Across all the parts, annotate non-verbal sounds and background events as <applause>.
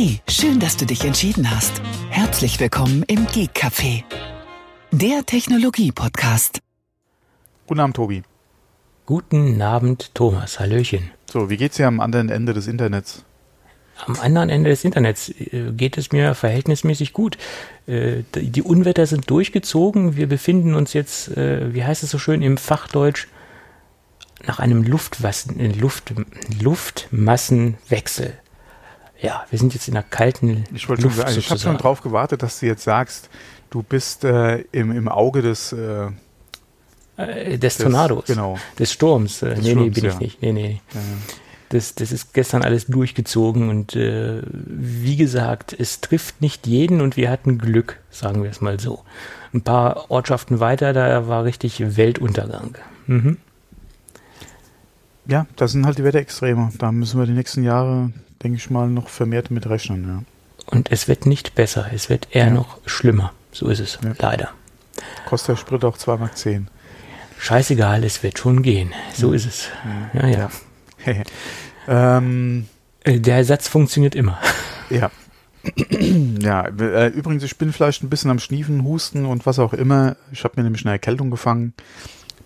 Hey, schön, dass du dich entschieden hast. Herzlich willkommen im Geek Café, der Technologie-Podcast. Guten Abend, Tobi. Guten Abend, Thomas. Hallöchen. So, wie geht's dir am anderen Ende des Internets? Am anderen Ende des Internets äh, geht es mir verhältnismäßig gut. Äh, die Unwetter sind durchgezogen. Wir befinden uns jetzt, äh, wie heißt es so schön im Fachdeutsch, nach einem Luftwassen, Luft, Luftmassenwechsel. Ja, wir sind jetzt in einer kalten ich wollte Luft. Sagen, ich habe schon drauf gewartet, dass du jetzt sagst, du bist äh, im, im Auge des äh, äh, des Tornados. Genau. Des Sturms. Äh, des nee, Sturms, nee, bin ja. ich nicht. Nee, nee. Ja. Das, das ist gestern alles durchgezogen und äh, wie gesagt, es trifft nicht jeden und wir hatten Glück, sagen wir es mal so. Ein paar Ortschaften weiter, da war richtig Weltuntergang. Mhm. Ja, das sind halt die Wetterextreme. Da müssen wir die nächsten Jahre, denke ich mal, noch vermehrt mit rechnen. Ja. Und es wird nicht besser, es wird eher ja. noch schlimmer. So ist es, ja. leider. Kostet der Sprit auch 2,10 Mark. Scheißegal, es wird schon gehen. So ist es. Ja, ja. <laughs> ähm, äh, Der Ersatz funktioniert immer. <laughs> Ja. ja, äh, übrigens, ich bin vielleicht ein bisschen am Schniefen, Husten und was auch immer. Ich habe mir nämlich eine Erkältung gefangen.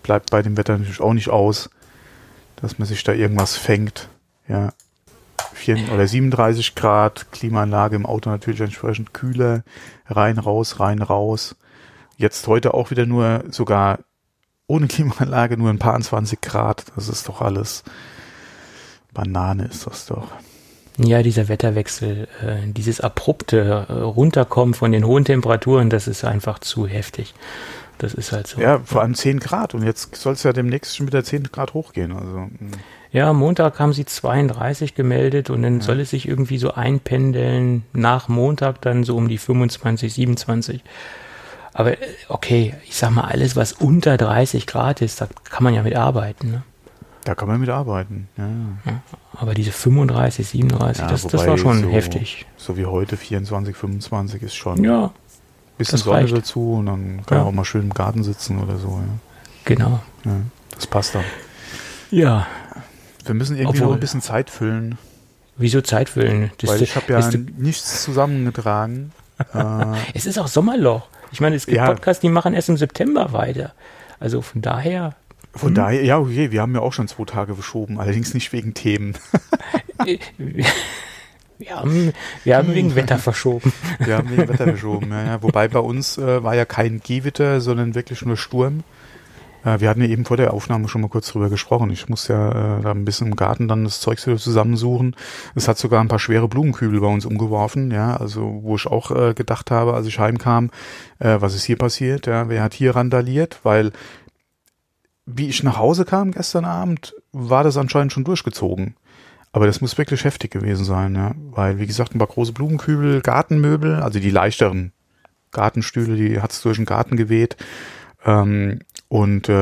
Bleibt bei dem Wetter natürlich auch nicht aus, dass man sich da irgendwas fängt. Ja. 4 oder 37 Grad, Klimaanlage im Auto natürlich entsprechend kühler. Rein, raus, rein, raus. Jetzt heute auch wieder nur sogar ohne Klimaanlage nur ein paar 20 Grad. Das ist doch alles. Banane ist das doch. Ja, dieser Wetterwechsel, äh, dieses abrupte äh, Runterkommen von den hohen Temperaturen, das ist einfach zu heftig. Das ist halt so. Ja, vor allem 10 Grad und jetzt soll es ja demnächst schon wieder 10 Grad hochgehen. Also, hm. Ja, Montag haben sie 32 gemeldet und dann ja. soll es sich irgendwie so einpendeln nach Montag dann so um die 25, 27. Aber äh, okay, ich sag mal, alles, was unter 30 Grad ist, da kann man ja mit arbeiten. Ne? Da kann man mit arbeiten, ja. ja aber diese 35, 37, ja, das, das war schon so, heftig. So wie heute 24, 25 ist schon. Ja. Bisschen Sonne reicht. dazu und dann kann man auch mal schön im Garten sitzen oder so. Ja. Genau. Das passt dann. Ja. Wir müssen irgendwie Obwohl, noch ein bisschen Zeit füllen. Wieso Zeit füllen? Das Weil ich habe ja nichts zusammengetragen. <laughs> Äh, es ist auch Sommerloch. Ich meine, es gibt ja. Podcasts, die machen erst im September weiter. Also von daher. Von hm. daher, ja, okay, wir haben ja auch schon zwei Tage verschoben, allerdings nicht wegen Themen. <laughs> Wir haben, wir haben wegen Wetter verschoben. Wir haben wegen Wetter verschoben, ja, ja. Wobei bei uns äh, war ja kein Gewitter, sondern wirklich nur Sturm. Äh, wir hatten ja eben vor der Aufnahme schon mal kurz drüber gesprochen. Ich muss ja äh, da ein bisschen im Garten dann das Zeug zusammensuchen. Es hat sogar ein paar schwere Blumenkübel bei uns umgeworfen, ja, also wo ich auch äh, gedacht habe, als ich heimkam, äh, was ist hier passiert, ja, wer hat hier randaliert, weil wie ich nach Hause kam gestern Abend, war das anscheinend schon durchgezogen. Aber das muss wirklich heftig gewesen sein, ja, weil wie gesagt, ein paar große Blumenkübel, Gartenmöbel, also die leichteren Gartenstühle, die hat's durch den Garten geweht. Ähm, und äh,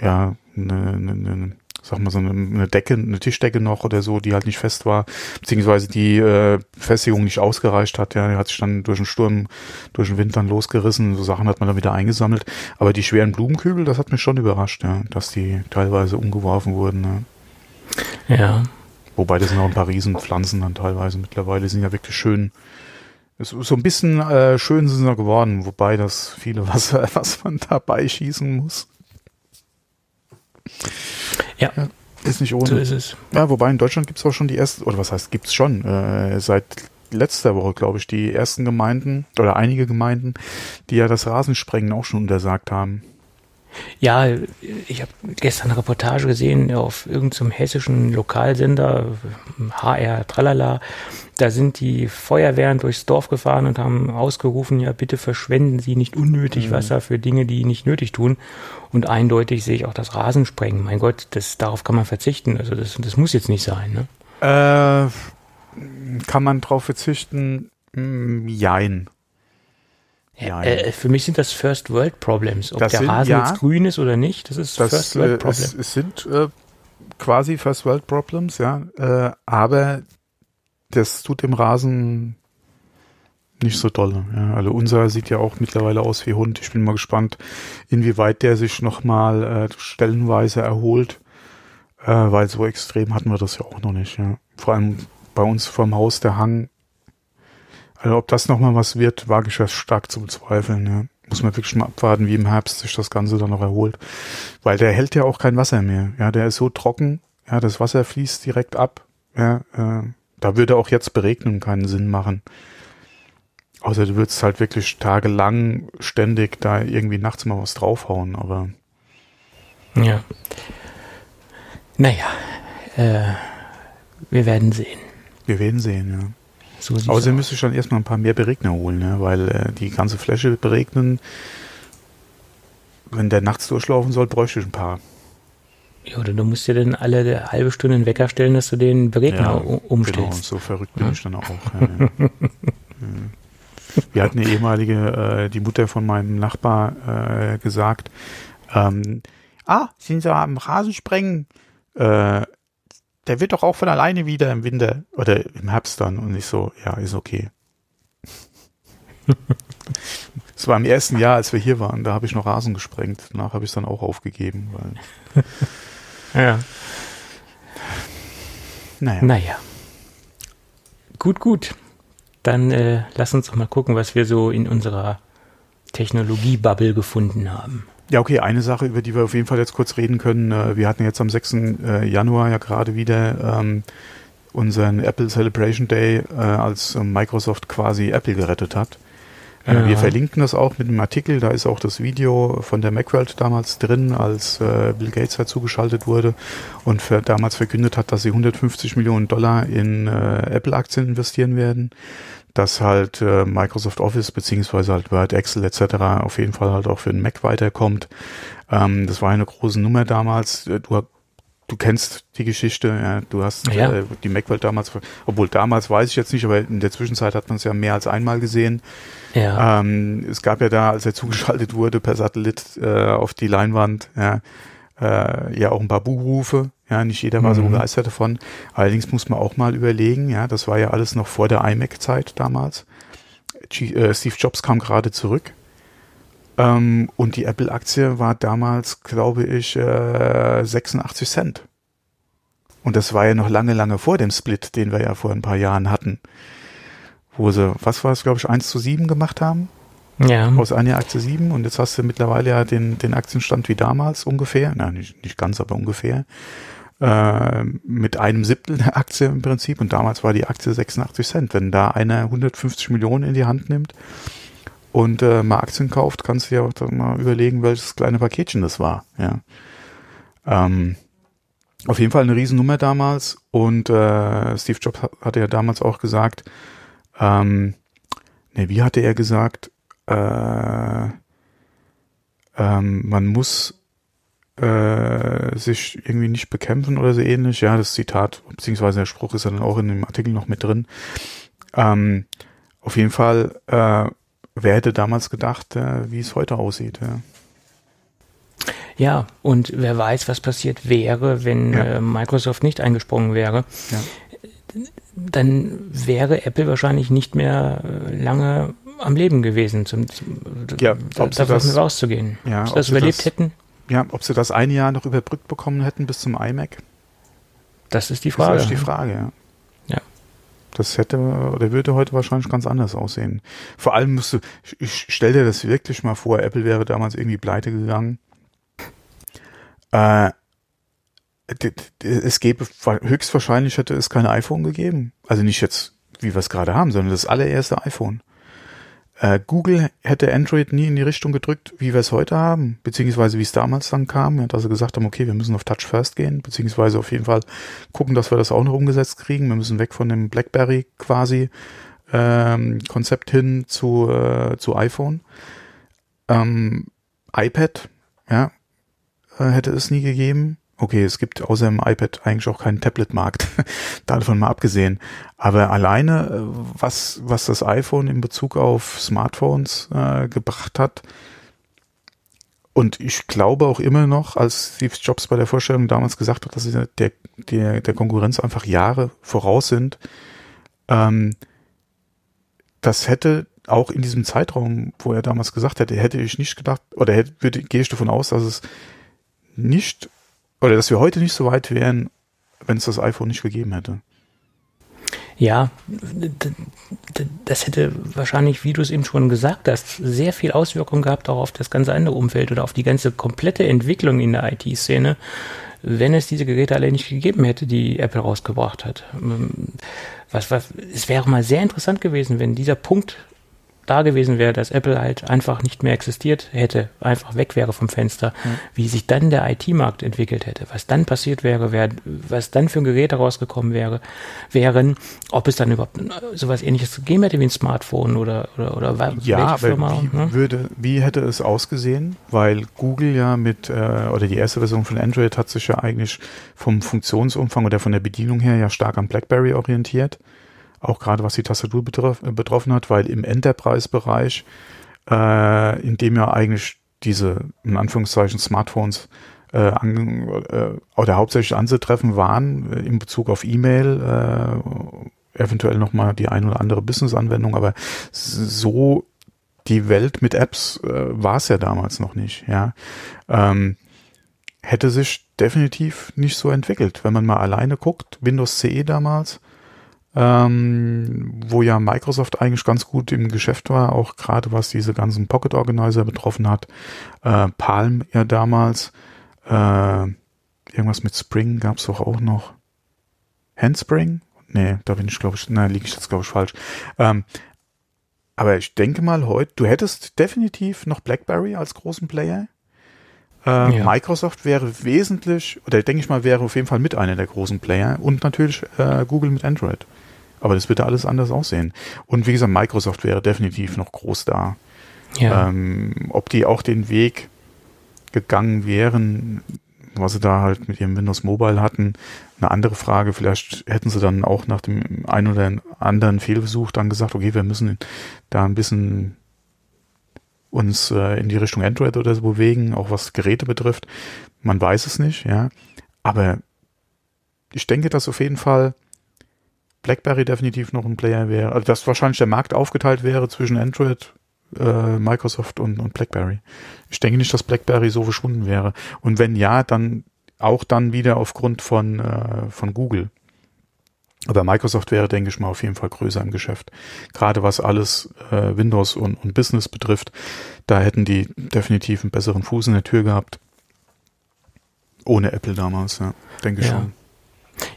ja, eine, eine, eine, sag mal so eine, eine Decke, eine Tischdecke noch oder so, die halt nicht fest war, beziehungsweise die äh, Festigung nicht ausgereicht hat. Ja, die hat sich dann durch den Sturm, durch den Wind dann losgerissen. So Sachen hat man dann wieder eingesammelt. Aber die schweren Blumenkübel, das hat mich schon überrascht, ja, dass die teilweise umgeworfen wurden. Ja. ja. Wobei das sind auch ein paar Riesenpflanzen dann teilweise mittlerweile, sind ja wirklich schön so ein bisschen äh, schön sind sie geworden, wobei das viele <laughs> Wasser, was man dabei schießen muss. Ja. ja. Ist nicht ohne. So ist es. Ja, wobei in Deutschland gibt es auch schon die ersten, oder was heißt, gibt es schon, äh, seit letzter Woche, glaube ich, die ersten Gemeinden oder einige Gemeinden, die ja das Rasensprengen auch schon untersagt haben. Ja, ich habe gestern eine Reportage gesehen auf irgendeinem hessischen Lokalsender, HR Tralala. Da sind die Feuerwehren durchs Dorf gefahren und haben ausgerufen, ja, bitte verschwenden Sie nicht unnötig mhm. Wasser für Dinge, die nicht nötig tun. Und eindeutig sehe ich auch das Rasensprengen. Mein Gott, das, darauf kann man verzichten. Also das, das muss jetzt nicht sein. Ne? Äh, kann man darauf verzichten? Hm, jein. Ja, äh, für mich sind das First World Problems. Ob das der sind, Rasen ja, jetzt grün ist oder nicht, das ist das, First World Problems. Es, es, sind äh, quasi First World Problems, ja. Äh, aber das tut dem Rasen nicht so doll. Ja. Also unser sieht ja auch mittlerweile aus wie Hund. Ich bin mal gespannt, inwieweit der sich nochmal äh, stellenweise erholt. Äh, weil so extrem hatten wir das ja auch noch nicht. Ja. Vor allem bei uns vorm Haus der Hang. Also ob das nochmal was wird, wage ich das stark zu bezweifeln. Ja. Muss man wirklich mal abwarten, wie im Herbst sich das Ganze dann noch erholt. Weil der hält ja auch kein Wasser mehr. Ja, der ist so trocken. Ja, das Wasser fließt direkt ab. Ja, äh, da würde auch jetzt Beregnung keinen Sinn machen. Außer du würdest halt wirklich tagelang ständig da irgendwie nachts mal was draufhauen, aber. Ja. Naja, äh, wir werden sehen. Wir werden sehen, ja. So Außerdem müsste ich dann erstmal ein paar mehr Beregner holen, ja, weil äh, die ganze Fläche beregnen, wenn der nachts durchlaufen soll, bräuchte ich ein paar. Ja, oder du musst dir dann alle halbe Stunde einen Wecker stellen, dass du den Beregner ja, umstellst. Genau, so verrückt bin ja. ich dann auch. <laughs> Ja. Wir hatten eine ehemalige, äh, die Mutter von meinem Nachbar äh, gesagt, ähm, ah, sind Sie am Rasensprengen? Äh, der wird doch auch von alleine wieder im Winter oder im Herbst dann. Und ich so, ja, ist okay. <laughs> Es war im ersten Jahr, als wir hier waren, da habe ich noch Rasen gesprengt. Danach habe ich es dann auch aufgegeben. Weil <laughs> ja. Naja. Naja. Gut, gut. Dann äh, lass uns doch mal gucken, was wir so in unserer Technologie-Bubble gefunden haben. Ja, okay, eine Sache, über die wir auf jeden Fall jetzt kurz reden können. Äh, wir hatten jetzt am 6. Äh, Januar ja gerade wieder ähm, unseren Apple Celebration Day, äh, als Microsoft quasi Apple gerettet hat. Ja. Wir verlinken das auch mit einem Artikel, da ist auch das Video von der Macworld damals drin, als äh, Bill Gates halt zugeschaltet wurde und für, damals verkündet hat, dass sie 150 Millionen Dollar in äh, Apple-Aktien investieren werden dass halt äh, Microsoft Office beziehungsweise halt Word, Excel etc. auf jeden Fall halt auch für den Mac weiterkommt. Ähm, das war eine große Nummer damals. Äh, du, du kennst die Geschichte, ja, du hast ja. äh, die Macwelt damals, obwohl damals weiß ich jetzt nicht, aber in der Zwischenzeit hat man es ja mehr als einmal gesehen. Ja. Ähm, es gab ja da, als er zugeschaltet wurde per Satellit äh, auf die Leinwand, ja, äh, ja auch ein paar Buhrufe. Ja, nicht jeder war mhm. so begeistert davon. Allerdings muss man auch mal überlegen, ja, das war ja alles noch vor der iMac-Zeit damals. G äh, Steve Jobs kam gerade zurück. Ähm, und die Apple-Aktie war damals, glaube ich, äh, 86 Cent. Und das war ja noch lange, lange vor dem Split, den wir ja vor ein paar Jahren hatten. Wo sie, was war es, glaube ich, 1 zu 7 gemacht haben? Ja. Aus einer Aktie 7 und jetzt hast du mittlerweile ja den, den Aktienstand wie damals ungefähr, na nicht, nicht ganz, aber ungefähr, äh, mit einem Siebtel der Aktie im Prinzip und damals war die Aktie 86 Cent. Wenn da einer 150 Millionen in die Hand nimmt und äh, mal Aktien kauft, kannst du ja auch mal überlegen, welches kleine Paketchen das war, ja. Ähm, auf jeden Fall eine Riesennummer damals und äh, Steve Jobs hatte ja damals auch gesagt, ähm, ne, wie hatte er gesagt, äh, ähm, man muss äh, sich irgendwie nicht bekämpfen oder so ähnlich. Ja, das Zitat, beziehungsweise der Spruch ist ja dann auch in dem Artikel noch mit drin. Ähm, auf jeden Fall, äh, wer hätte damals gedacht, äh, wie es heute aussieht. Ja. Ja, und wer weiß, was passiert wäre, wenn ja. äh, Microsoft nicht eingesprungen wäre. Ja. Dann wäre Apple wahrscheinlich nicht mehr äh, lange am Leben gewesen, zum, zum ja, da, davon das, rauszugehen. Ja, ob sie das überlebt das, hätten? Ja, ob sie das ein Jahr noch überbrückt bekommen hätten bis zum iMac? Das ist die Frage. Das ist die Frage, ja. Ja. Das hätte oder würde heute wahrscheinlich ganz anders aussehen. Vor allem müsste, ich stell dir das wirklich mal vor, Apple wäre damals irgendwie pleite gegangen. Äh, es gäbe, höchstwahrscheinlich hätte es kein iPhone gegeben. Also nicht jetzt, wie wir es gerade haben, sondern das allererste iPhone. Äh, Google hätte Android nie in die Richtung gedrückt, wie wir es heute haben, beziehungsweise wie es damals dann kam, ja, dass sie gesagt haben, okay, wir müssen auf Touch First gehen, beziehungsweise auf jeden Fall gucken, dass wir das auch noch umgesetzt kriegen. Wir müssen weg von dem BlackBerry quasi ähm, Konzept hin zu, äh, zu iPhone. Ähm, iPad, ja, äh, hätte es nie gegeben. Okay, es gibt außer dem iPad eigentlich auch keinen Tablet-Markt, <laughs> davon mal abgesehen. Aber alleine, äh, was, was das iPhone in Bezug auf Smartphones äh, gebracht hat, und ich glaube auch immer noch, als Steve Jobs bei der Vorstellung damals gesagt hat, dass sie der, der, der Konkurrenz einfach Jahre voraus sind, ähm, das hätte auch in diesem Zeitraum, wo er damals gesagt hätte, hätte ich nicht gedacht, oder hätte, würde, gehe ich davon aus, dass es nicht oder dass wir heute nicht so weit wären, wenn es das iPhone nicht gegeben hätte. Ja, das hätte wahrscheinlich, wie du es eben schon gesagt hast, sehr viel Auswirkung gehabt auch auf das ganze andere Umfeld oder auf die ganze komplette Entwicklung in der IT-Szene, wenn es diese Geräte alle nicht gegeben hätte, die Apple rausgebracht hat. Was, was, es wäre mal sehr interessant gewesen, wenn dieser Punkt da gewesen wäre, dass Apple halt einfach nicht mehr existiert hätte, einfach weg wäre vom Fenster, mhm. wie sich dann der IT-Markt entwickelt hätte, was dann passiert wäre, wär, was dann für Geräte rausgekommen wäre, wären, ob es dann überhaupt sowas ähnliches gegeben hätte wie ein Smartphone oder, oder, oder ja, aber Firma, wie, ne? würde, wie hätte es ausgesehen? Weil Google ja mit, äh, oder die erste Version von Android hat sich ja eigentlich vom Funktionsumfang oder von der Bedienung her ja stark an BlackBerry orientiert auch gerade was die Tastatur betroff, betroffen hat, weil im Enterprise-Bereich, äh, in dem ja eigentlich diese, in Anführungszeichen, Smartphones äh, an, äh, oder hauptsächlich anzutreffen waren, äh, in Bezug auf E-Mail, äh, eventuell nochmal die ein oder andere Business-Anwendung, aber so die Welt mit Apps äh, war es ja damals noch nicht, ja. Ähm, hätte sich definitiv nicht so entwickelt. Wenn man mal alleine guckt, Windows CE damals, ähm, wo ja Microsoft eigentlich ganz gut im Geschäft war, auch gerade was diese ganzen Pocket Organizer betroffen hat. Äh, Palm ja damals. Äh, irgendwas mit Spring gab es doch auch noch. Handspring? Nee, da bin ich, glaube ich, na, liege ich jetzt, glaube ich, falsch. Ähm, aber ich denke mal heute, du hättest definitiv noch BlackBerry als großen Player. Äh, ja. Microsoft wäre wesentlich, oder denke ich mal, wäre auf jeden Fall mit einer der großen Player und natürlich äh, Google mit Android. Aber das wird da alles anders aussehen. Und wie gesagt, Microsoft wäre definitiv noch groß da. Ja. Ähm, ob die auch den Weg gegangen wären, was sie da halt mit ihrem Windows Mobile hatten, eine andere Frage. Vielleicht hätten sie dann auch nach dem einen oder anderen Fehlversuch dann gesagt, okay, wir müssen da ein bisschen uns äh, in die Richtung Android oder so bewegen, auch was Geräte betrifft. Man weiß es nicht, ja. Aber ich denke, dass auf jeden Fall BlackBerry definitiv noch ein Player wäre. Also dass wahrscheinlich der Markt aufgeteilt wäre zwischen Android, äh, Microsoft und, und BlackBerry. Ich denke nicht, dass BlackBerry so verschwunden wäre. Und wenn ja, dann auch dann wieder aufgrund von, äh, von Google. Aber Microsoft wäre, denke ich mal, auf jeden Fall größer im Geschäft. Gerade was alles äh, Windows und, und Business betrifft, da hätten die definitiv einen besseren Fuß in der Tür gehabt. Ohne Apple damals, ja, denke ich ja. schon.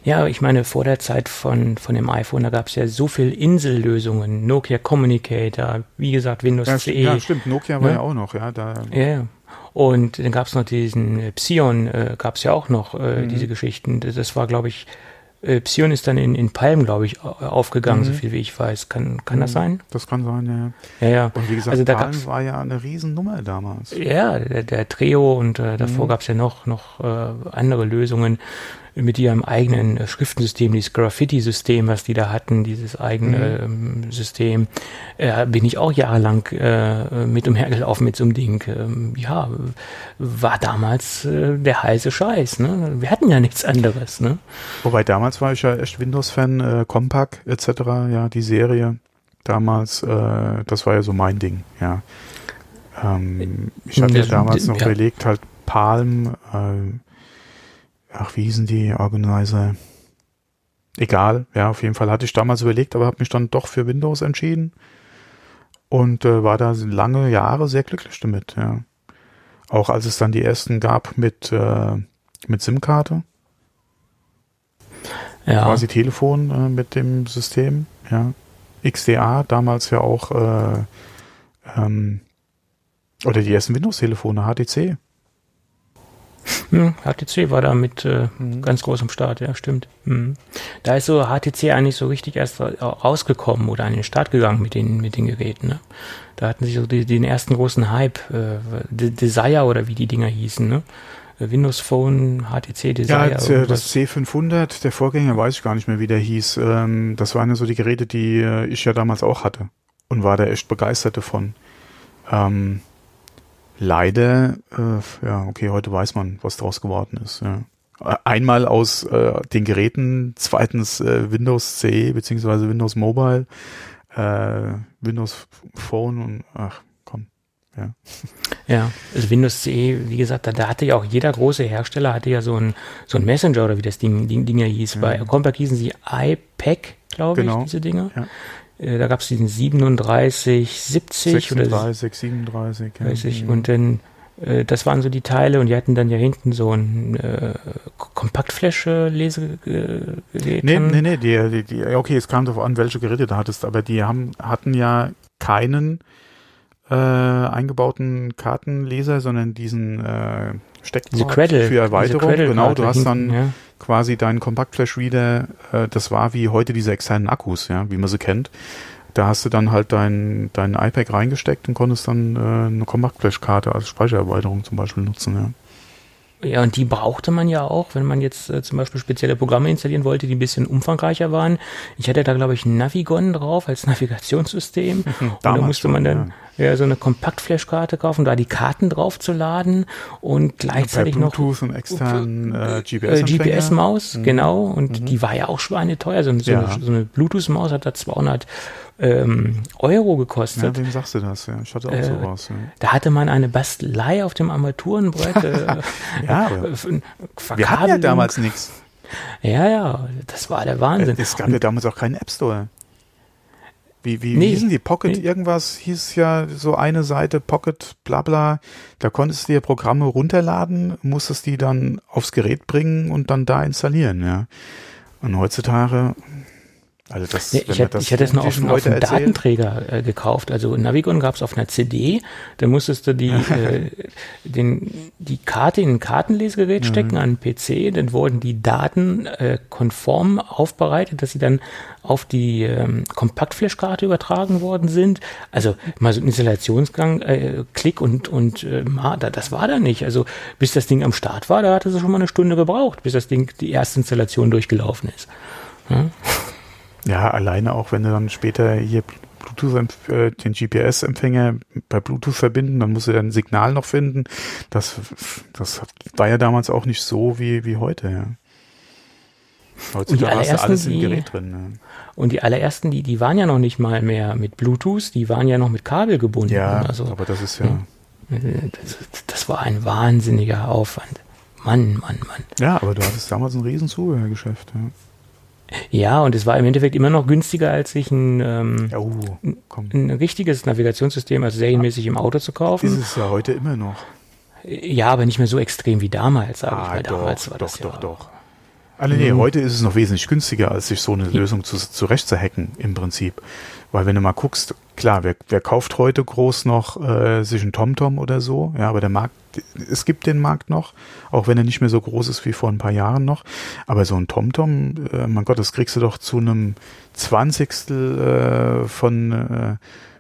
Ja, ich meine, vor der Zeit von, von dem iPhone, da gab es ja so viel Insellösungen, Nokia Communicator, wie gesagt, Windows ja, CE. Ja, stimmt, Nokia war ne? ja auch noch, ja. Da, ja, und dann gab es noch diesen äh, Psion, äh, gab es ja auch noch äh, mhm. diese Geschichten. Das war, glaube ich, äh, Psion ist dann in, in Palm, glaube ich, aufgegangen, mhm. so viel wie ich weiß. Kann, kann mhm. das sein? Das kann sein, ja. Ja, ja. Und wie gesagt, also Palm war ja eine Riesennummer damals. Ja, der, der Trio und äh, davor mhm. gab es ja noch, noch äh, andere Lösungen mit ihrem eigenen äh, Schriftensystem, dieses Graffiti-System, was die da hatten, dieses eigene mhm. ähm, System, äh, bin ich auch jahrelang äh, mit umhergelaufen mit so einem Ding. Ähm, ja, war damals äh, der heiße Scheiß. Ne? Wir hatten ja nichts anderes. Ne? Wobei damals war ich ja echt Windows-Fan, äh, Compaq etc., ja, die Serie damals, äh, das war ja so mein Ding, ja. Ähm, ich hatte ja damals noch ja. überlegt, halt Palm, äh, ach, wie hießen die Organizer? Egal, ja, auf jeden Fall hatte ich damals überlegt, aber habe mich dann doch für Windows entschieden und äh, war da lange Jahre sehr glücklich damit, ja. Auch als es dann die ersten gab mit, äh, mit SIM-Karte. Ja. Quasi Telefon äh, mit dem System, ja. XDA, damals ja auch, äh, ähm, oder die ersten Windows-Telefone, HTC. Hm, HTC war da mit äh, mhm. ganz groß am Start, ja, stimmt. Mhm. Da ist so HTC eigentlich so richtig erst rausgekommen oder an den Start gegangen mit den, mit den Geräten. Ne? Da hatten sie so die, den ersten großen Hype, äh, Desire oder wie die Dinger hießen, ne? Windows Phone, HTC Desire. Ja, äh, das C500, der Vorgänger weiß ich gar nicht mehr, wie der hieß. Ähm, das waren ja so die Geräte, die äh, ich ja damals auch hatte und war da echt begeistert davon. Ähm, leider, äh, ja, okay, heute weiß man, was draus geworden ist. Ja. Einmal aus äh, den Geräten, zweitens äh, Windows CE beziehungsweise Windows Mobile, äh, Windows Phone und ach komm, Ja, <laughs> Ja, also Windows CE, wie gesagt, da, da hatte ja auch jeder große Hersteller hatte ja so ein, so ein Messenger oder wie das Ding, Ding, Ding ja hieß. Bei Compaq hießen sie iPack, glaube Genau. ich, diese Dinger. Ja. Äh, Da gab es diesen 3770 oder 36, 37. Ja. 30 Mhm. und dann äh, das waren so die Teile und die hatten dann ja hinten so ein äh, Kompaktfläche-Lesegerät. Nee, nee, nee, die, die, die, okay, es kam darauf an, welche Geräte du hattest, aber die haben, hatten ja keinen äh, eingebauten Kartenleser, sondern diesen äh, Steckport Cradle. für Erweiterung. genau, du hast hinten, dann ja. quasi deinen Compact-Flash-Reader, äh, das war wie heute diese externen Akkus, ja, wie man sie kennt. Da hast du dann halt dein, dein iPad reingesteckt und konntest dann äh, eine Compact-Flash-Karte als Speichererweiterung zum Beispiel nutzen, ja. Ja, und die brauchte man ja auch, wenn man jetzt äh, zum Beispiel spezielle Programme installieren wollte, die ein bisschen umfangreicher waren. Ich hatte da, glaube ich, Navigon drauf als <laughs> Navigationssystem. <laughs> und da musste man dann ja. so eine Kompaktflash-Karte kaufen, da die Karten drauf zu laden und gleichzeitig noch Bluetooth und externen äh, äh, GPS. GPS-Maus, Mhm. genau. Und die war ja auch schweineteuer. So, so, Ja. eine, so eine Bluetooth-Maus hat da 200 ähm, Euro Ja, gekostet. wem sagst du das? Ja, ich hatte auch Äh, sowas. Ja. Da hatte man eine Bastelei auf dem Armaturenbrett. Äh, <laughs> Ja, äh, wir hatten ja damals nichts. Ja, ja, das war der Wahnsinn. Es gab ja damals auch keinen App Store. Wie, wie, Nee. hießen die? Pocket Nee. irgendwas hieß ja so eine Seite, Pocket bla bla. Da konntest du dir Programme runterladen, musstest die dann aufs Gerät bringen und dann da installieren, ja. Und heutzutage, also das, wenn ich, hätte, ich hätte es noch auf, auf einem Datenträger äh, gekauft. Also Navigon gab es auf einer CD. Da musstest du die, <laughs> äh, den, die Karte in ein Kartenlesegerät Mhm. stecken, an einen PC. Dann wurden die Daten äh, konform aufbereitet, dass sie dann auf die ähm, Kompaktflash-Karte übertragen worden sind. Also mal so ein Installationsgang, äh, Klick und, und äh, das war da nicht. Also bis das Ding am Start war, da hatte es schon mal eine Stunde gebraucht, bis das Ding die erste Installation durchgelaufen ist. Ja, alleine auch, wenn du dann später hier Bluetooth, äh, den GPS-Empfänger bei Bluetooth verbinden, dann musst du dann ein Signal noch finden. Das, das war ja damals auch nicht so wie, wie heute, ja. Heutzutage hast du alles im Gerät drin. ne? Und die allerersten, die, die waren ja noch nicht mal mehr mit Bluetooth, die waren ja noch mit Kabel gebunden. Ja, also aber das ist ja, äh, das, das war ein wahnsinniger Aufwand. Mann, Mann, Mann. ja, aber du hattest damals ein riesen Zubehörgeschäft. Ja. Ja, und es war im Endeffekt immer noch günstiger, als sich ein, ähm, oh, ein richtiges Navigationssystem, also serienmäßig im Auto zu Ist kaufen. es ja heute immer noch. Ja, aber nicht mehr so extrem wie damals, sage ich Ah, mal. doch, Damals war doch, das doch, ja, doch. Also nee, heute ist es noch wesentlich günstiger, als sich so eine Lösung zu, zurecht zu hacken im Prinzip. Weil wenn du mal guckst, klar, wer, wer kauft heute groß noch äh, sich ein TomTom oder so? Ja, aber der Markt, es gibt den Markt noch, auch wenn er nicht mehr so groß ist wie vor ein paar Jahren noch. Aber so ein TomTom, äh, mein Gott, das kriegst du doch zu einem Zwanzigstel äh, von, äh,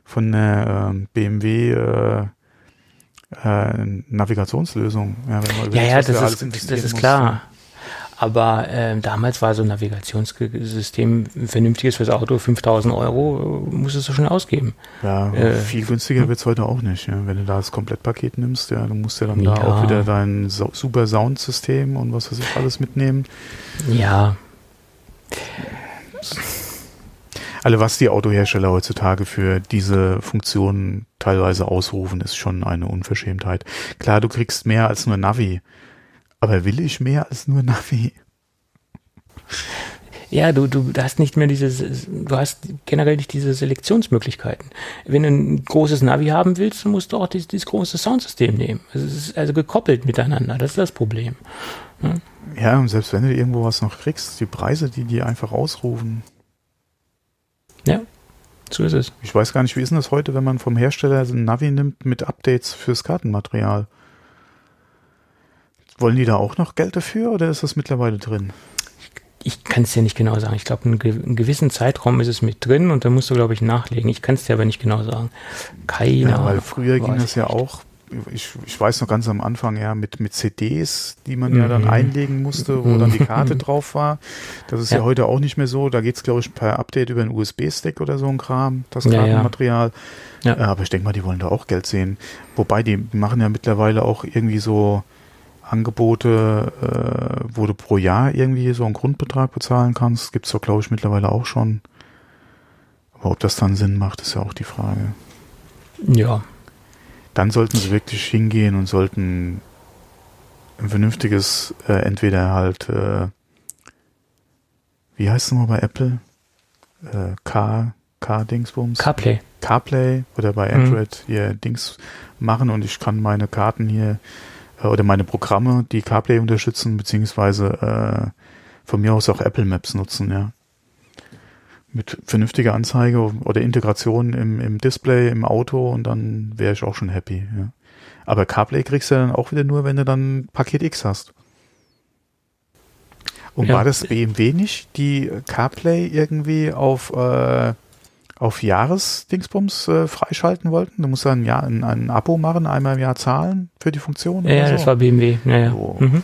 von einer äh, BMW äh, äh, Navigationslösung. Ja, wenn man Ja, ja, das ist, das ist musst. Aber ähm, damals war so ein Navigationssystem ein vernünftiges fürs Auto, 5000 Euro, äh, musstest du schon ausgeben. Ja, Äh, viel günstiger wird's heute auch nicht. Ja. Wenn du da das Komplettpaket nimmst, ja, du musst ja dann da Ja. auch wieder dein so super Soundsystem und was weiß ich alles mitnehmen. Ja, Also was die Autohersteller heutzutage für diese Funktionen teilweise ausrufen, ist schon eine Unverschämtheit. Klar, du kriegst mehr als nur Navi. Aber will ich mehr als nur Navi? Ja, du, du hast nicht mehr dieses, du hast generell nicht diese Selektionsmöglichkeiten. Wenn du ein großes Navi haben willst, dann musst du auch dieses, dieses große Soundsystem nehmen. Es ist also gekoppelt miteinander, das ist das Problem. Ja, und selbst wenn du irgendwo was noch kriegst, die Preise, die die einfach ausrufen. Ja, so ist es. Ich weiß gar nicht, wie ist denn das heute, wenn man vom Hersteller ein Navi nimmt mit Updates fürs Kartenmaterial? Wollen die da auch noch Geld dafür oder ist das mittlerweile drin? Ich kann es dir nicht genau sagen. Ich glaube, einen, ge einen gewissen Zeitraum ist es mit drin und dann musst du, glaube ich, nachlegen. Ich kann es dir aber nicht genau sagen. Keine Ja, weil früher ging das ja ich auch, ich, ich weiß noch ganz am Anfang, ja, mit, mit CDs, die man ja dann Mhm. einlegen musste, wo dann die Karte drauf war. Das ist ja, Ja. heute auch nicht mehr so. Da geht's glaube ich, per Update über einen USB-Stick oder so ein Kram, das. Kartenmaterial. Ja. Ja, aber ich denke mal, die wollen da auch Geld sehen. Wobei, die machen ja mittlerweile auch irgendwie so Angebote, äh, wo du pro Jahr irgendwie so einen Grundbetrag bezahlen kannst. Gibt's doch, glaube ich, mittlerweile auch schon. Aber ob das dann Sinn macht, ist ja auch die Frage. Ja, dann sollten sie wirklich hingehen und sollten ein vernünftiges, äh, entweder halt, äh, wie heißt es nochmal bei Apple? Äh, K, K-Dingsbums? CarPlay. CarPlay oder bei Mhm. Android hier Dings machen und ich kann meine Karten hier äh, oder meine Programme, die CarPlay unterstützen, beziehungsweise äh, von mir aus auch Apple Maps nutzen, ja. Mit vernünftiger Anzeige oder Integration im, im Display, im Auto und dann wäre ich auch schon happy, ja. Aber CarPlay kriegst du dann auch wieder nur, wenn du dann Paket X hast. Und Ja. war das BMW nicht, die CarPlay irgendwie auf, äh, auf Jahresdingsbums äh, freischalten wollten? Du musst dann ja ein, ein Abo machen, einmal im Jahr zahlen für die Funktion. Ja, oder das so? war BMW. Ja, ja. Oh. Mhm.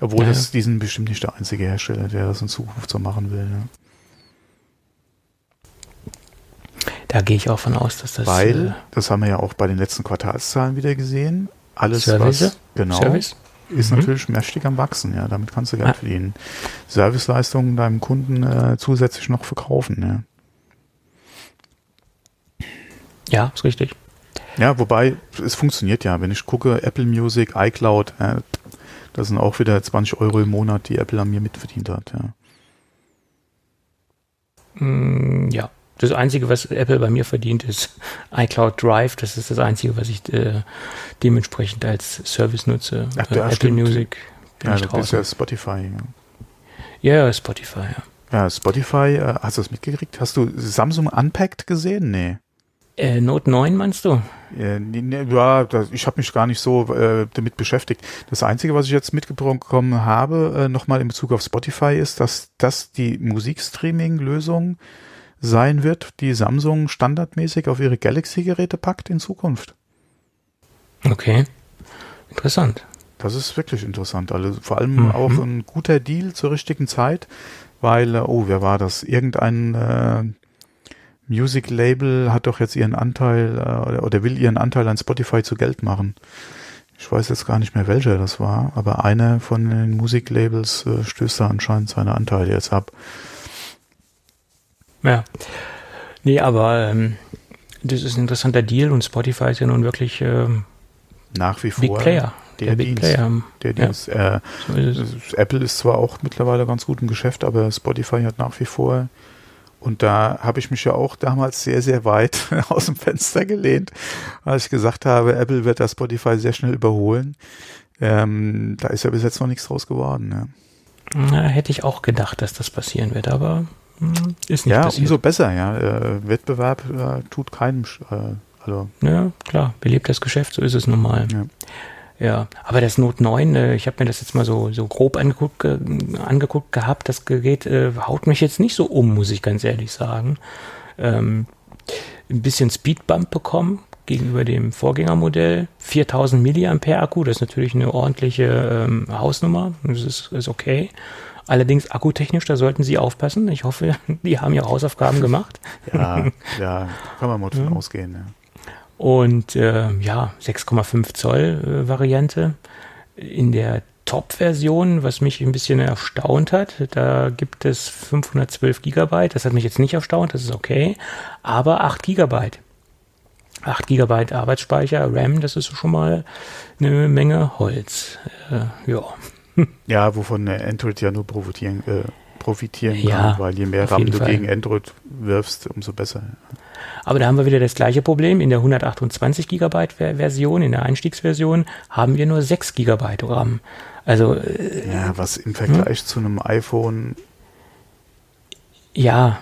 Obwohl Ja, das, die sind bestimmt nicht der einzige Hersteller, der das in Zukunft so machen will. Ne? Da gehe ich auch von aus, dass das Weil, äh, das haben wir ja auch bei den letzten Quartalszahlen wieder gesehen, alles Service? was genau Service. ist Mhm. natürlich mächtig am wachsen, ja. Damit kannst du Geld Ah. verdienen. Serviceleistungen deinem Kunden äh, zusätzlich noch verkaufen, ja. Ja, ist richtig. Ja, wobei, es funktioniert ja. Wenn ich gucke, Apple Music, iCloud, äh, das sind auch wieder 20 Euro im Monat, die Apple an mir mitverdient hat, ja. Mm, ja. Das Einzige, was Apple bei mir verdient, ist <laughs> iCloud Drive. Das ist das Einzige, was ich äh, dementsprechend als Service nutze. Ach, Äh, ja, Apple stimmt. Music bin Ja, ich das ist draußen. ja Spotify, ja. Ja, ja, Spotify, ja. Ja, Spotify, äh, hast du das mitgekriegt? Hast du Samsung Unpacked gesehen? Nee. Äh, Note 9 meinst du? Äh, ja, das, ich habe mich gar nicht so äh, damit beschäftigt. Das Einzige, was ich jetzt mitbekommen habe, äh, nochmal in Bezug auf Spotify, ist, dass das die Musikstreaming-Lösung sein wird, die Samsung standardmäßig auf ihre Galaxy-Geräte packt in Zukunft. Okay. Interessant. Das ist wirklich interessant. Also vor allem Mhm. auch ein guter Deal zur richtigen Zeit, weil, äh, oh, wer war das? Irgendein äh, Music Label hat doch jetzt ihren Anteil äh, oder, will ihren Anteil an Spotify zu Geld machen. Ich weiß jetzt gar nicht mehr, welcher das war, aber einer von den Musiklabels äh, stößt da anscheinend seine Anteile jetzt ab. Ja. Nee, aber ähm, das ist ein interessanter Deal und Spotify ist ja nun wirklich ähm, Nach wie vor Big Player. der Big Dienst. Player. Der Ja. Dienst. Äh, So ist. Apple ist zwar auch mittlerweile ganz gut im Geschäft, aber Spotify hat nach wie vor. Und da habe ich mich ja auch damals sehr, sehr weit <laughs> aus dem Fenster gelehnt, als ich gesagt habe, Apple wird das Spotify sehr schnell überholen. Ähm, da ist ja bis jetzt noch nichts draus geworden. Ne? Na, hätte ich auch gedacht, dass das passieren wird, aber hm, ist nicht Ja, passiert. umso besser. Ja, äh, Wettbewerb äh, tut keinem. Äh, also Ja, klar, belebt das Geschäft, so ist es nun mal. Ja. Ja, aber das Note 9, äh, ich habe mir das jetzt mal so, so grob angeguckt, äh, angeguckt gehabt, das Gerät äh, haut mich jetzt nicht so um, muss ich ganz ehrlich sagen. Ähm, ein bisschen Speedbump bekommen gegenüber dem Vorgängermodell. 4000 Milliampere Akku, das ist natürlich eine ordentliche ähm, Hausnummer, das ist, ist okay. Allerdings akkutechnisch, da sollten Sie aufpassen. Ich hoffe, <laughs> die haben ihre Hausaufgaben gemacht. ja, <laughs> ja, kann man mal davon ausgehen. Ja. Und äh, ja, 6,5 Zoll äh, Variante. In der Top-Version, was mich ein bisschen erstaunt hat, da gibt es 512 Gigabyte. Das hat mich jetzt nicht erstaunt, das ist okay. Aber 8 Gigabyte. 8 Gigabyte Arbeitsspeicher, RAM, das ist schon mal eine Menge Holz. Äh, ja. <laughs> Ja, wovon Android ja nur profitieren, äh, profitieren Ja, kann, weil je mehr RAM du Fall. gegen Android wirfst, umso besser. Aber da haben wir wieder das gleiche Problem. In der 128 Gigabyte Ver- Version, in der Einstiegsversion, haben wir nur 6 Gigabyte RAM. Also, äh, Ja, was im Vergleich zu einem iPhone, ja,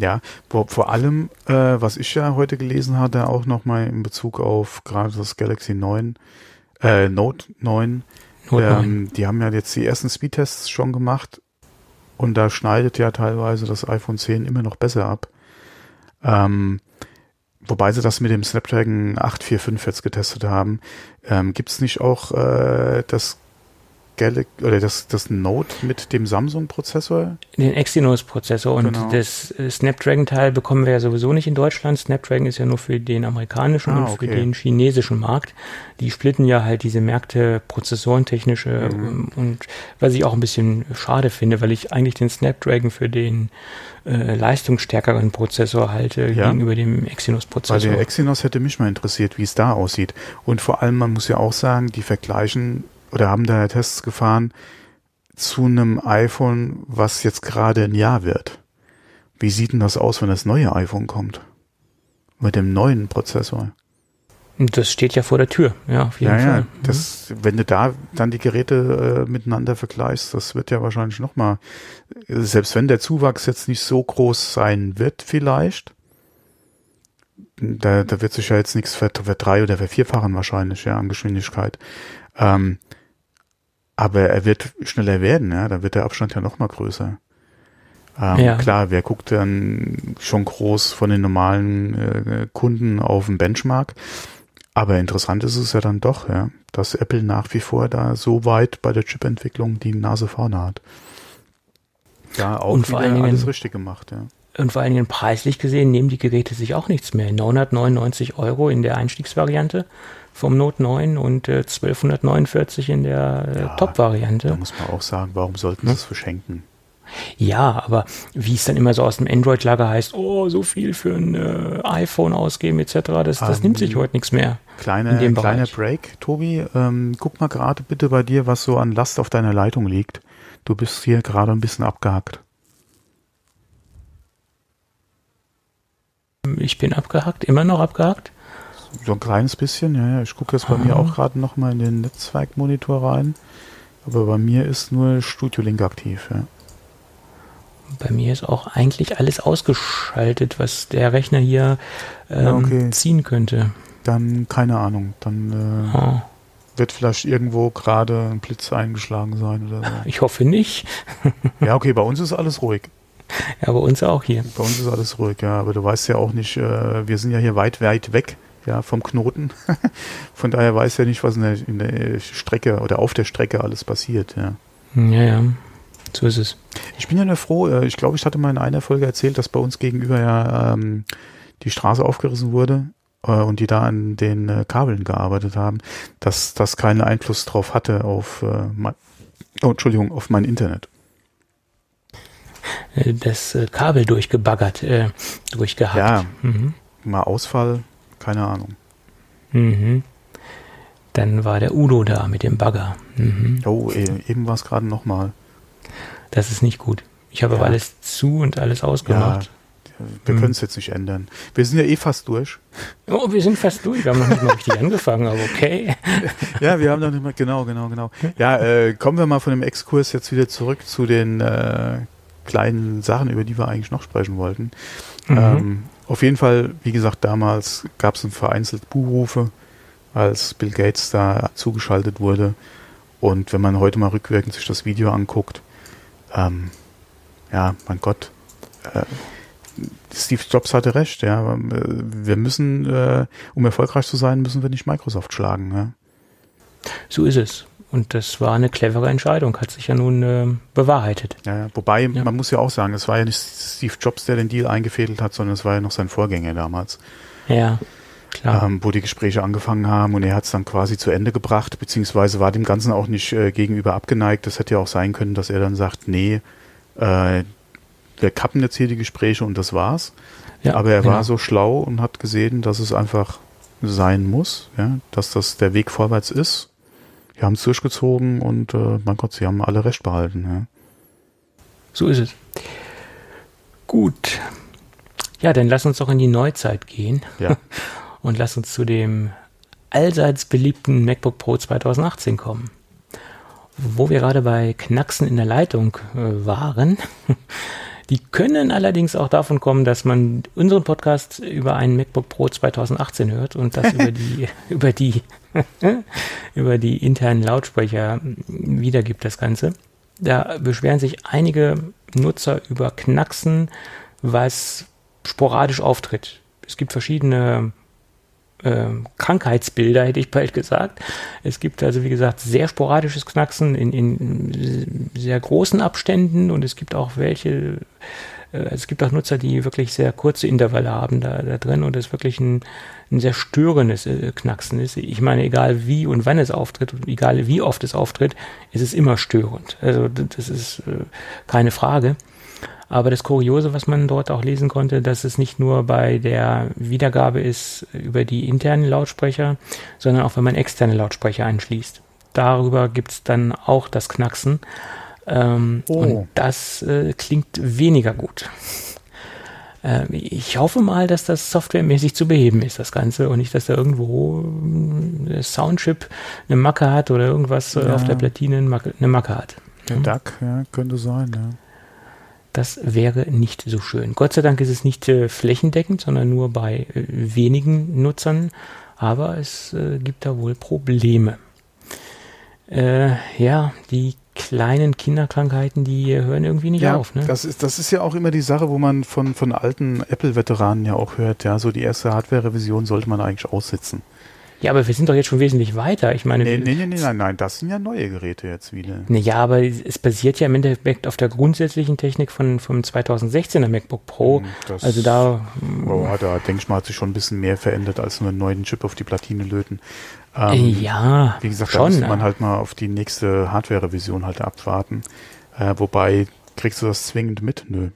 ja, vor, vor allem, äh, was ich ja heute gelesen hatte, auch nochmal in Bezug auf gerade das Galaxy 9, äh, Note 9, Note 9. ähm, die haben ja jetzt die ersten Speedtests schon gemacht und da schneidet ja teilweise das iPhone 10 immer noch besser ab. Ähm, wobei sie das mit dem Snapdragon 845 jetzt getestet haben. Ähm, Gibt es nicht auch äh, das Galaxy oder das, das Note mit dem Samsung-Prozessor? Den Exynos-Prozessor und Genau. das äh, Snapdragon-Teil bekommen wir ja sowieso nicht in Deutschland. Snapdragon ist ja nur für den amerikanischen Ah, und für okay. den chinesischen Markt. Die splitten ja halt diese Märkte prozessorentechnische Mhm. ähm, und was ich auch ein bisschen schade finde, weil ich eigentlich den Snapdragon für den äh, leistungsstärkeren Prozessor halte Ja. gegenüber dem Exynos-Prozessor. der Exynos hätte mich mal interessiert, wie es da aussieht. Und vor allem, man muss ja auch sagen, die vergleichen oder haben da Tests gefahren zu einem iPhone, was jetzt gerade ein Jahr wird. Wie sieht denn das aus, wenn das neue iPhone kommt? Mit dem neuen Prozessor. Das steht ja vor der Tür, ja, auf jeden Ja, Fall. ja, das, wenn du da dann die Geräte äh, miteinander vergleichst, das wird ja wahrscheinlich nochmal, selbst wenn der Zuwachs jetzt nicht so groß sein wird, vielleicht, da, da wird sich ja jetzt nichts ver, verdrei- oder vervierfachen wahrscheinlich, ja, an Geschwindigkeit. Ähm, aber er wird schneller werden, ja, da wird der Abstand ja nochmal größer. Ähm, Ja. Klar, wer guckt dann schon groß von den normalen äh, Kunden auf den Benchmark? Aber interessant ist es ja dann doch, ja, dass Apple nach wie vor da so weit bei der Chipentwicklung die Nase vorne hat. Ja, auch Und vor allen Dingen- alles richtig gemacht, ja. Und vor allen Dingen preislich gesehen nehmen die Geräte sich auch nichts mehr. 999 Euro in der Einstiegsvariante vom Note 9 und äh, 1249 in der äh, Ja, Da Top-Variante. muss man auch sagen, warum sollten sie es verschenken? Ja, aber wie es dann immer so aus dem Android-Lager heißt, oh, so viel für ein äh, iPhone ausgeben etc., das, das Ähm, nimmt sich heute nichts mehr. Kleiner, In dem kleiner. Break, Tobi. Ähm, guck mal gerade bitte bei dir, was so an Last auf deiner Leitung liegt. Du bist hier gerade ein bisschen abgehackt. Ich bin abgehackt, immer noch abgehackt. So ein kleines bisschen, ja, ja. Ich gucke jetzt bei mir Aha. auch gerade noch mal in den Netzwerkmonitor rein. Aber bei mir ist nur Studio Link aktiv, ja. Bei mir ist auch eigentlich alles ausgeschaltet, was der Rechner hier ähm, Ja, okay. ziehen könnte. Dann, keine Ahnung, dann äh, Oh, wird vielleicht irgendwo gerade ein Blitz eingeschlagen sein oder so. ich hoffe nicht. ja, okay, bei uns ist alles ruhig. Ja, bei uns auch hier. Bei uns ist alles ruhig, ja. Aber du weißt ja auch nicht, äh, wir sind ja hier weit, weit weg, ja, vom Knoten. <laughs> Von daher weiß ja nicht, was in der, in der Strecke oder auf der Strecke alles passiert, ja. Ja, ja, so ist es. Ich bin ja nur froh, äh, ich glaube, ich hatte mal in einer Folge erzählt, dass bei uns gegenüber ja ähm, die Straße aufgerissen wurde äh, und die da an den äh, Kabeln gearbeitet haben, dass das keinen Einfluss drauf hatte auf äh, mein, oh, Entschuldigung, auf mein Internet. Äh, Das äh, Kabel durchgebaggert, äh, durchgehackt. Ja, Mhm. mal Ausfall, keine Ahnung. Mhm. Dann war der Udo da mit dem Bagger. Mhm. Oh, e- eben war es gerade nochmal. Das ist nicht gut. Ich habe Ja. aber alles zu und alles ausgemacht. Wir Hm. können es jetzt nicht ändern. Wir sind ja eh fast durch. Oh, wir sind fast durch. Wir haben noch nicht mal richtig angefangen, aber okay. <laughs> Ja, wir haben noch nicht mal, genau, genau, genau. Ja, äh, kommen wir mal von dem Exkurs jetzt wieder zurück zu den äh, kleinen Sachen, über die wir eigentlich noch sprechen wollten. Mhm. Ähm, auf jeden Fall, wie gesagt, damals gab es vereinzelt Buhrufe, als Bill Gates da zugeschaltet wurde. Und wenn man heute mal rückwirkend sich das Video anguckt, ähm, ja, mein Gott, äh, Steve Jobs hatte recht, ja. Wir müssen, äh, um erfolgreich zu sein, müssen wir nicht Microsoft schlagen. Ja? So ist es. Und das war eine clevere Entscheidung, hat sich ja nun äh, bewahrheitet. Ja. Wobei, Ja. man muss ja auch sagen, es war ja nicht Steve Jobs, der den Deal eingefädelt hat, sondern es war ja noch sein Vorgänger damals, Ja, klar. ähm, wo die Gespräche angefangen haben und er hat es dann quasi zu Ende gebracht, beziehungsweise war dem Ganzen auch nicht äh, gegenüber abgeneigt. Das hätte ja auch sein können, dass er dann sagt, nee, äh, wir kappen jetzt hier die Gespräche und das war's. ja, Aber er genau. war so schlau und hat gesehen, dass es einfach sein muss, ja, dass das der Weg vorwärts ist. Die haben es durchgezogen und äh, mein Gott, sie haben alle recht behalten. Ja. So ist es. Gut. Ja, dann lass uns doch in die Neuzeit gehen Ja. <laughs> und lass uns zu dem allseits beliebten MacBook Pro 2018 kommen. Wo wir gerade bei Knacksen in der Leitung äh, waren. <laughs> Die können allerdings auch davon kommen, dass man unseren Podcast über einen MacBook Pro 2018 hört und das <laughs> über die, über die, <laughs> über die internen Lautsprecher wiedergibt, das Ganze. Da beschweren sich einige Nutzer über Knacksen, was sporadisch auftritt. Es gibt verschiedene äh, Krankheitsbilder, hätte ich bald gesagt. Es gibt also, wie gesagt, sehr sporadisches Knacksen in, in sehr großen Abständen und es gibt auch welche, äh, es gibt auch Nutzer, die wirklich sehr kurze Intervalle haben da, da drin und es wirklich ein, ein sehr störendes äh, Knacksen ist. Ich meine, egal wie und wann es auftritt und egal wie oft es auftritt, ist es immer störend. Also das ist äh, keine Frage. Aber das Kuriose, was man dort auch lesen konnte, dass es nicht nur bei der Wiedergabe ist über die internen Lautsprecher, sondern auch wenn man externe Lautsprecher anschließt. Darüber gibt es dann auch das Knacksen. Ähm, oh. Und das äh, klingt weniger gut. Äh, ich hoffe mal, dass das softwaremäßig zu beheben ist, das Ganze, und nicht, dass da irgendwo äh, der Soundchip eine Macke hat oder irgendwas äh, ja. auf der Platine eine Macke, eine Macke hat. Der DAC, ja, könnte sein, ja. Das wäre nicht so schön. Gott sei Dank ist es nicht äh, flächendeckend, sondern nur bei äh, wenigen Nutzern. Aber es äh, gibt da wohl Probleme. Äh, ja, die kleinen Kinderkrankheiten, die hören irgendwie nicht ja, auf. Ne? Das, ist, das ist ja auch immer die Sache, wo man von, von alten Apple-Veteranen ja auch hört, ja, so die erste Hardware-Revision sollte man eigentlich aussitzen. Ja, aber wir sind doch jetzt schon wesentlich weiter. Ich meine, nee, nee, nee, nee, nein, nein, das sind ja neue Geräte jetzt wieder. Nee, ja, aber es basiert ja im Endeffekt auf der grundsätzlichen Technik von vom 2016er MacBook Pro. Hm, das, also da. Oh, da denke ich mal, hat sich schon ein bisschen mehr verändert, als nur einen neuen Chip auf die Platine löten. Ähm, ja, wie gesagt, schon, da muss man halt mal auf die nächste Hardware-Revision halt abwarten. Äh, wobei, kriegst du das zwingend mit? Nö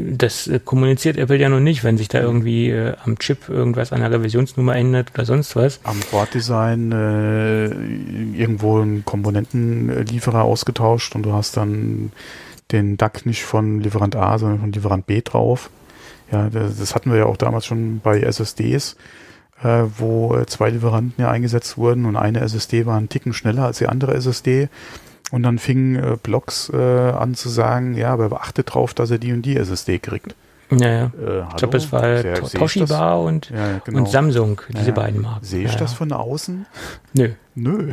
das äh, kommuniziert Apple ja noch nicht, wenn sich da irgendwie äh, am Chip irgendwas an der Revisionsnummer ändert oder sonst was. Am Borddesign äh, irgendwo einen Komponentenlieferer ausgetauscht und du hast dann den DAC nicht von Lieferant A, sondern von Lieferant B drauf. Ja, das, das hatten wir ja auch damals schon bei SSDs, äh, wo zwei Lieferanten ja eingesetzt wurden und eine SSD war einen Ticken schneller als die andere SSD und dann fingen äh, Blogs äh, an zu sagen, ja, aber achtet drauf, dass er die und die SSD kriegt. Ja, ja. Äh, ich glaube, es war Sehr, Toshiba und, ja, genau. und Samsung, diese ja, beiden Marken. Sehe ich ja, das von außen? Nö. Nö.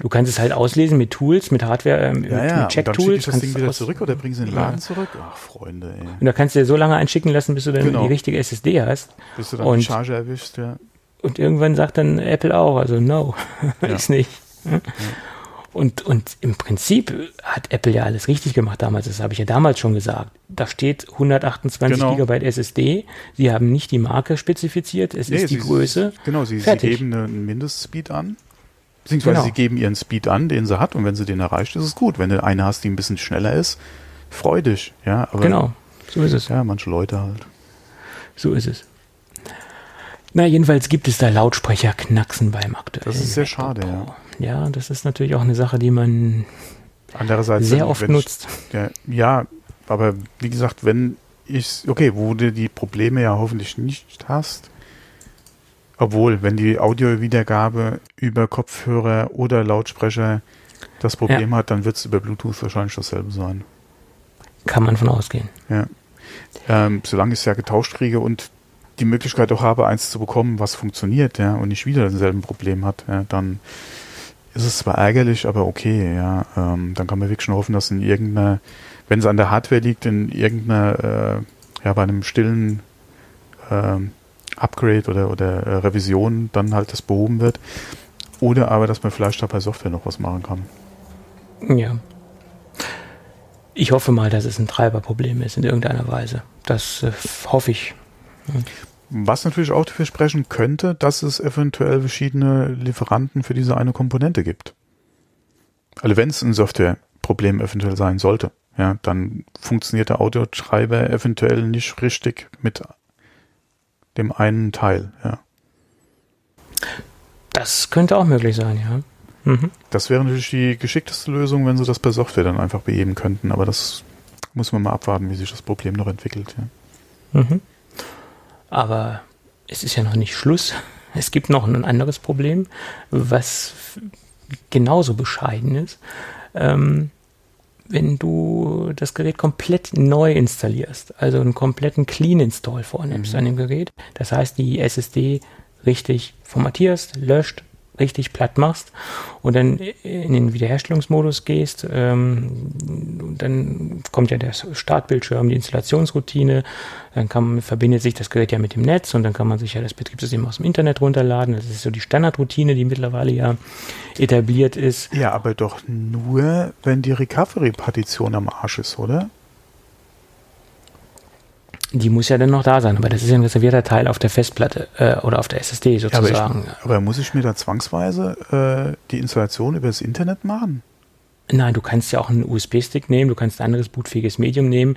Du kannst es halt auslesen mit Tools, mit Hardware, äh, mit, mit Check-Tools. das Ding wieder zurück oder bringen sie in den Laden zurück? Ach, Freunde, ey. Und da kannst du dir so lange einschicken lassen, bis du dann genau. die richtige SSD hast. Bis du dann und, die Charge erwischst, ja. Und irgendwann sagt dann Apple auch, also no, <laughs> ist nicht. Und, und im Prinzip hat Apple ja alles richtig gemacht damals. Das habe ich ja damals schon gesagt. Da steht 128 genau. Gigabyte SSD. Sie haben nicht die Marke spezifiziert. Es nee, ist die sie, Größe. Genau, sie, sie geben einen Mindestspeed an. Beziehungsweise genau. sie geben ihren Speed an, den sie hat. Und wenn sie den erreicht, ist es gut. Wenn du eine hast, die ein bisschen schneller ist, freu dich. Ja, aber genau, so ist es. Ja, manche Leute halt. So ist es. Na, jedenfalls gibt es da Lautsprecherknacksen beim aktuellen. Das ist sehr schade, ja. Ja, das ist natürlich auch eine Sache, die man Andererseits, sehr oft nutzt. Ich, ja, ja, aber wie gesagt, wenn ich, okay, wo du die Probleme ja hoffentlich nicht hast, obwohl, wenn die Audiowiedergabe über Kopfhörer oder Lautsprecher das Problem ja. hat, dann wird es über Bluetooth wahrscheinlich dasselbe sein. Kann man von ausgehen. Ja. Ähm, solange ich es ja getauscht kriege und die Möglichkeit auch habe, eins zu bekommen, was funktioniert, ja, und nicht wieder dasselbe Problem hat, ja, dann ist es zwar ärgerlich, aber okay, ja. Ähm, dann kann man wirklich schon hoffen, dass in irgendeiner, wenn es an der Hardware liegt, in irgendeiner, äh, ja, bei einem stillen äh, Upgrade oder, oder äh, Revision dann halt das behoben wird. Oder aber, dass man vielleicht da bei Software noch was machen kann. Ja. Ich hoffe mal, dass es ein Treiberproblem ist in irgendeiner Weise. Das äh, hoffe ich. Was natürlich auch dafür sprechen könnte, dass es eventuell verschiedene Lieferanten für diese eine Komponente gibt. Also wenn es ein Softwareproblem eventuell sein sollte, ja, dann funktioniert der Audiotreiber eventuell nicht richtig mit dem einen Teil, ja. Das könnte auch möglich sein, ja. Mhm. Das wäre natürlich die geschickteste Lösung, wenn sie das per Software dann einfach beheben könnten, aber das muss man mal abwarten, wie sich das Problem noch entwickelt, ja. Mhm. Aber es ist ja noch nicht Schluss. Es gibt noch ein anderes Problem, was genauso bescheiden ist. Ähm, wenn du das Gerät komplett neu installierst, also einen kompletten Clean Install vornimmst mhm. an dem Gerät, das heißt die SSD richtig formatierst, löscht, richtig platt machst und dann in den Wiederherstellungsmodus gehst, ähm, dann kommt ja der Startbildschirm, die Installationsroutine, dann kann, verbindet sich das Gerät ja mit dem Netz und dann kann man sich ja das Betriebssystem aus dem Internet runterladen. Das ist so die Standardroutine, die mittlerweile ja etabliert ist. Ja, aber doch nur, wenn die Recovery-Partition am Arsch ist, oder? Die muss ja dann noch da sein, aber das ist ja ein reservierter Teil auf der Festplatte äh, oder auf der SSD sozusagen. Ja, aber, ich, aber, muss ich mir da zwangsweise äh, die Installation über das Internet machen? Nein, du kannst ja auch einen USB-Stick nehmen, du kannst ein anderes bootfähiges Medium nehmen.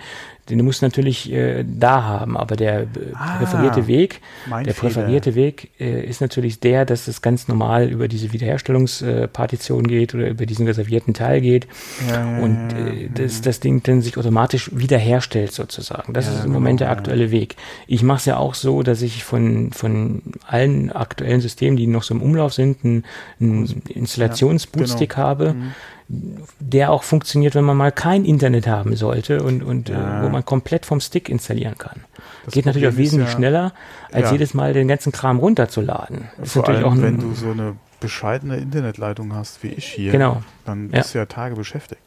Den musst du natürlich äh, da haben, aber der äh, ah, präferierte Weg, der präferierte Weg äh, ist natürlich der, dass es ganz normal über diese Wiederherstellungspartition geht oder über diesen reservierten Teil geht ja, und äh, das, das Ding dann sich automatisch wiederherstellt sozusagen. Das ja, ist im Moment genau, der aktuelle Weg. Ich mache es ja auch so, dass ich von, von allen aktuellen Systemen, die noch so im Umlauf sind, einen, einen Installationsbootstick genau. habe. Mhm der auch funktioniert, wenn man mal kein Internet haben sollte und, und äh, ja. äh, wo man komplett vom Stick installieren kann. Das Geht Problem natürlich auch wesentlich ja, schneller, als ja. jedes Mal den ganzen Kram runterzuladen. Vor allem, auch wenn du so eine bescheidene Internetleitung hast wie ich hier, genau. dann bist du ja Tage beschäftigt.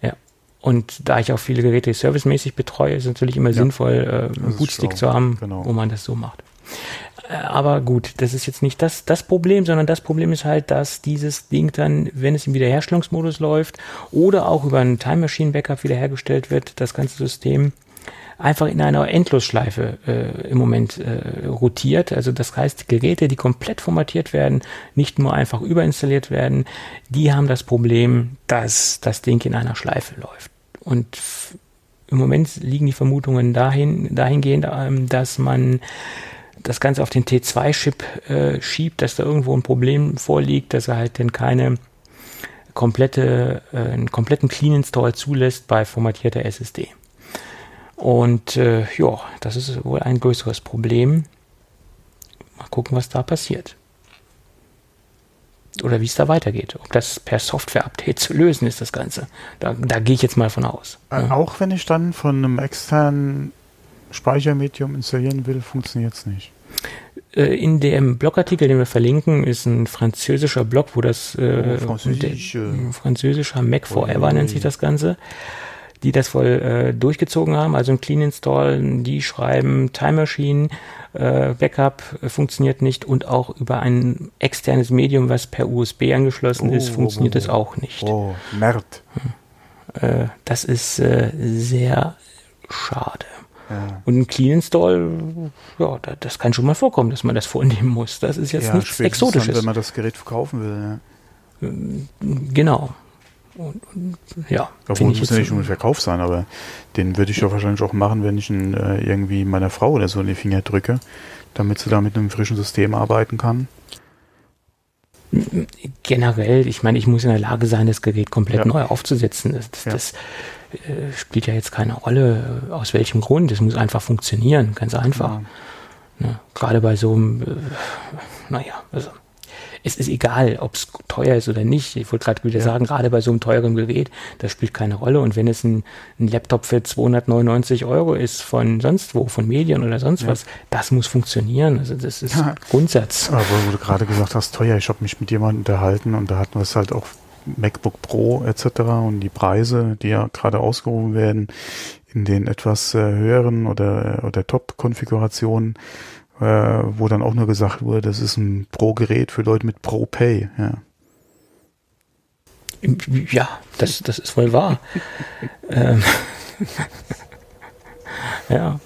Ja. Und da ich auch viele Geräte servicemäßig betreue, ist es natürlich immer sinnvoll, äh, einen Bootstick zu haben, genau. wo man das so macht. Äh, aber gut, das ist jetzt nicht das, das Problem, sondern das Problem ist halt, dass dieses Ding dann, wenn es im Wiederherstellungsmodus läuft oder auch über ein Time Machine Backup wiederhergestellt wird, das ganze System einfach in einer Endlosschleife äh, im Moment äh, rotiert. Also das heißt, Geräte, die komplett formatiert werden, nicht nur einfach überinstalliert werden, die haben das Problem, dass das Ding in einer Schleife läuft. Und im Moment liegen die Vermutungen dahin, dahingehend, ähm, dass man das Ganze auf den T2-Chip äh, schiebt, dass da irgendwo ein Problem vorliegt, dass er halt denn keine komplette, äh, einen kompletten Clean Install zulässt bei formatierter SSD. Und äh, ja, das ist wohl ein größeres Problem. Mal gucken, was da passiert. Oder wie es da weitergeht. Ob das per Software-Update zu lösen ist, das Ganze. Da, da gehe ich jetzt mal von aus. Äh, auch wenn ich dann von einem externen Speichermedium installieren will, funktioniert es nicht. Äh, in dem Blogartikel, den wir verlinken, ist ein französischer Blog, wo das äh, oh, Französisch, äh, französischer Mac Forever nennt sich das Ganze, die das wohl äh, durchgezogen haben, also ein Clean Install, die schreiben Time Machine, äh, Backup äh, funktioniert nicht und auch über ein externes Medium, was per USB angeschlossen oh, ist, funktioniert es oh, oh, auch nicht. Oh, Mert. Äh, das ist sehr schade. Ja. Und ein Clean Install, ja, das kann schon mal vorkommen, dass man das vornehmen muss. Das ist jetzt ja, nichts Exotisches. Dann, wenn man das Gerät verkaufen will. Ja. Genau. Und, und, ja. Obwohl, muss ja nicht nur ein Verkauf sein, aber den würde ich ja wahrscheinlich auch machen, wenn ich ihn äh, irgendwie meiner Frau oder so in die Finger drücke, damit sie da mit einem frischen System arbeiten kann. Generell, ich meine, ich muss in der Lage sein, das Gerät komplett ja. neu aufzusetzen. Das, das, das äh, spielt ja jetzt keine Rolle, äh, aus welchem Grund. Es muss einfach funktionieren, ganz einfach. Ja. Ne? Gerade bei so einem, äh, naja, also es ist egal, ob es teuer ist oder nicht. Ich wollte gerade wieder ja. sagen, gerade bei so einem teuren Gerät, das spielt keine Rolle. Und wenn es ein, ein, Laptop für 299 Euro ist von sonst wo, von Medien oder sonst ja. was, das muss funktionieren. Also das ist ja. Grundsatz. Aber wo du gerade gesagt hast, teuer, ich habe mich mit jemandem unterhalten und da hatten wir es halt auch MacBook Pro etc. und die Preise, die ja gerade ausgerufen werden, in den etwas äh, höheren oder, oder Top-Konfigurationen, äh, wo dann auch nur gesagt wurde, das ist ein Pro-Gerät für Leute mit Pro-Pay. Ja. ja, das, das ist wohl wahr. <laughs> ähm, <laughs> ja.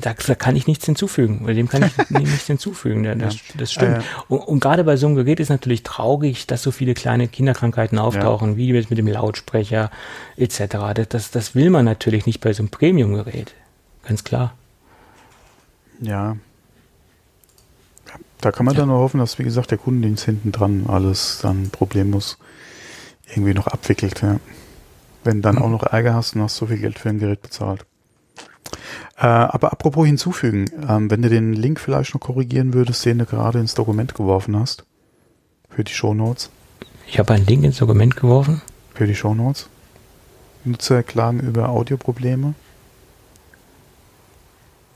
Da, da kann ich nichts hinzufügen, dem kann ich <laughs> nichts hinzufügen. Das, das stimmt. Äh, und, und gerade bei so einem Gerät ist natürlich traurig, dass so viele kleine Kinderkrankheiten auftauchen, ja. wie jetzt mit dem Lautsprecher etc. Das, das, das will man natürlich nicht bei so einem Premium-Gerät. Ganz klar. Ja. Da kann man ja. dann nur hoffen, dass, wie gesagt, der Kundendienst hinten dran alles dann problemlos irgendwie noch abwickelt. Ja. Wenn dann mhm. auch noch Ärger hast und hast so viel Geld für ein Gerät bezahlt. Äh, aber apropos hinzufügen, ähm, wenn du den Link vielleicht noch korrigieren würdest, den du gerade ins Dokument geworfen hast, für die Show Notes. Ich habe einen Link ins Dokument geworfen. Für die Show Notes. Nutzer klagen über Audioprobleme.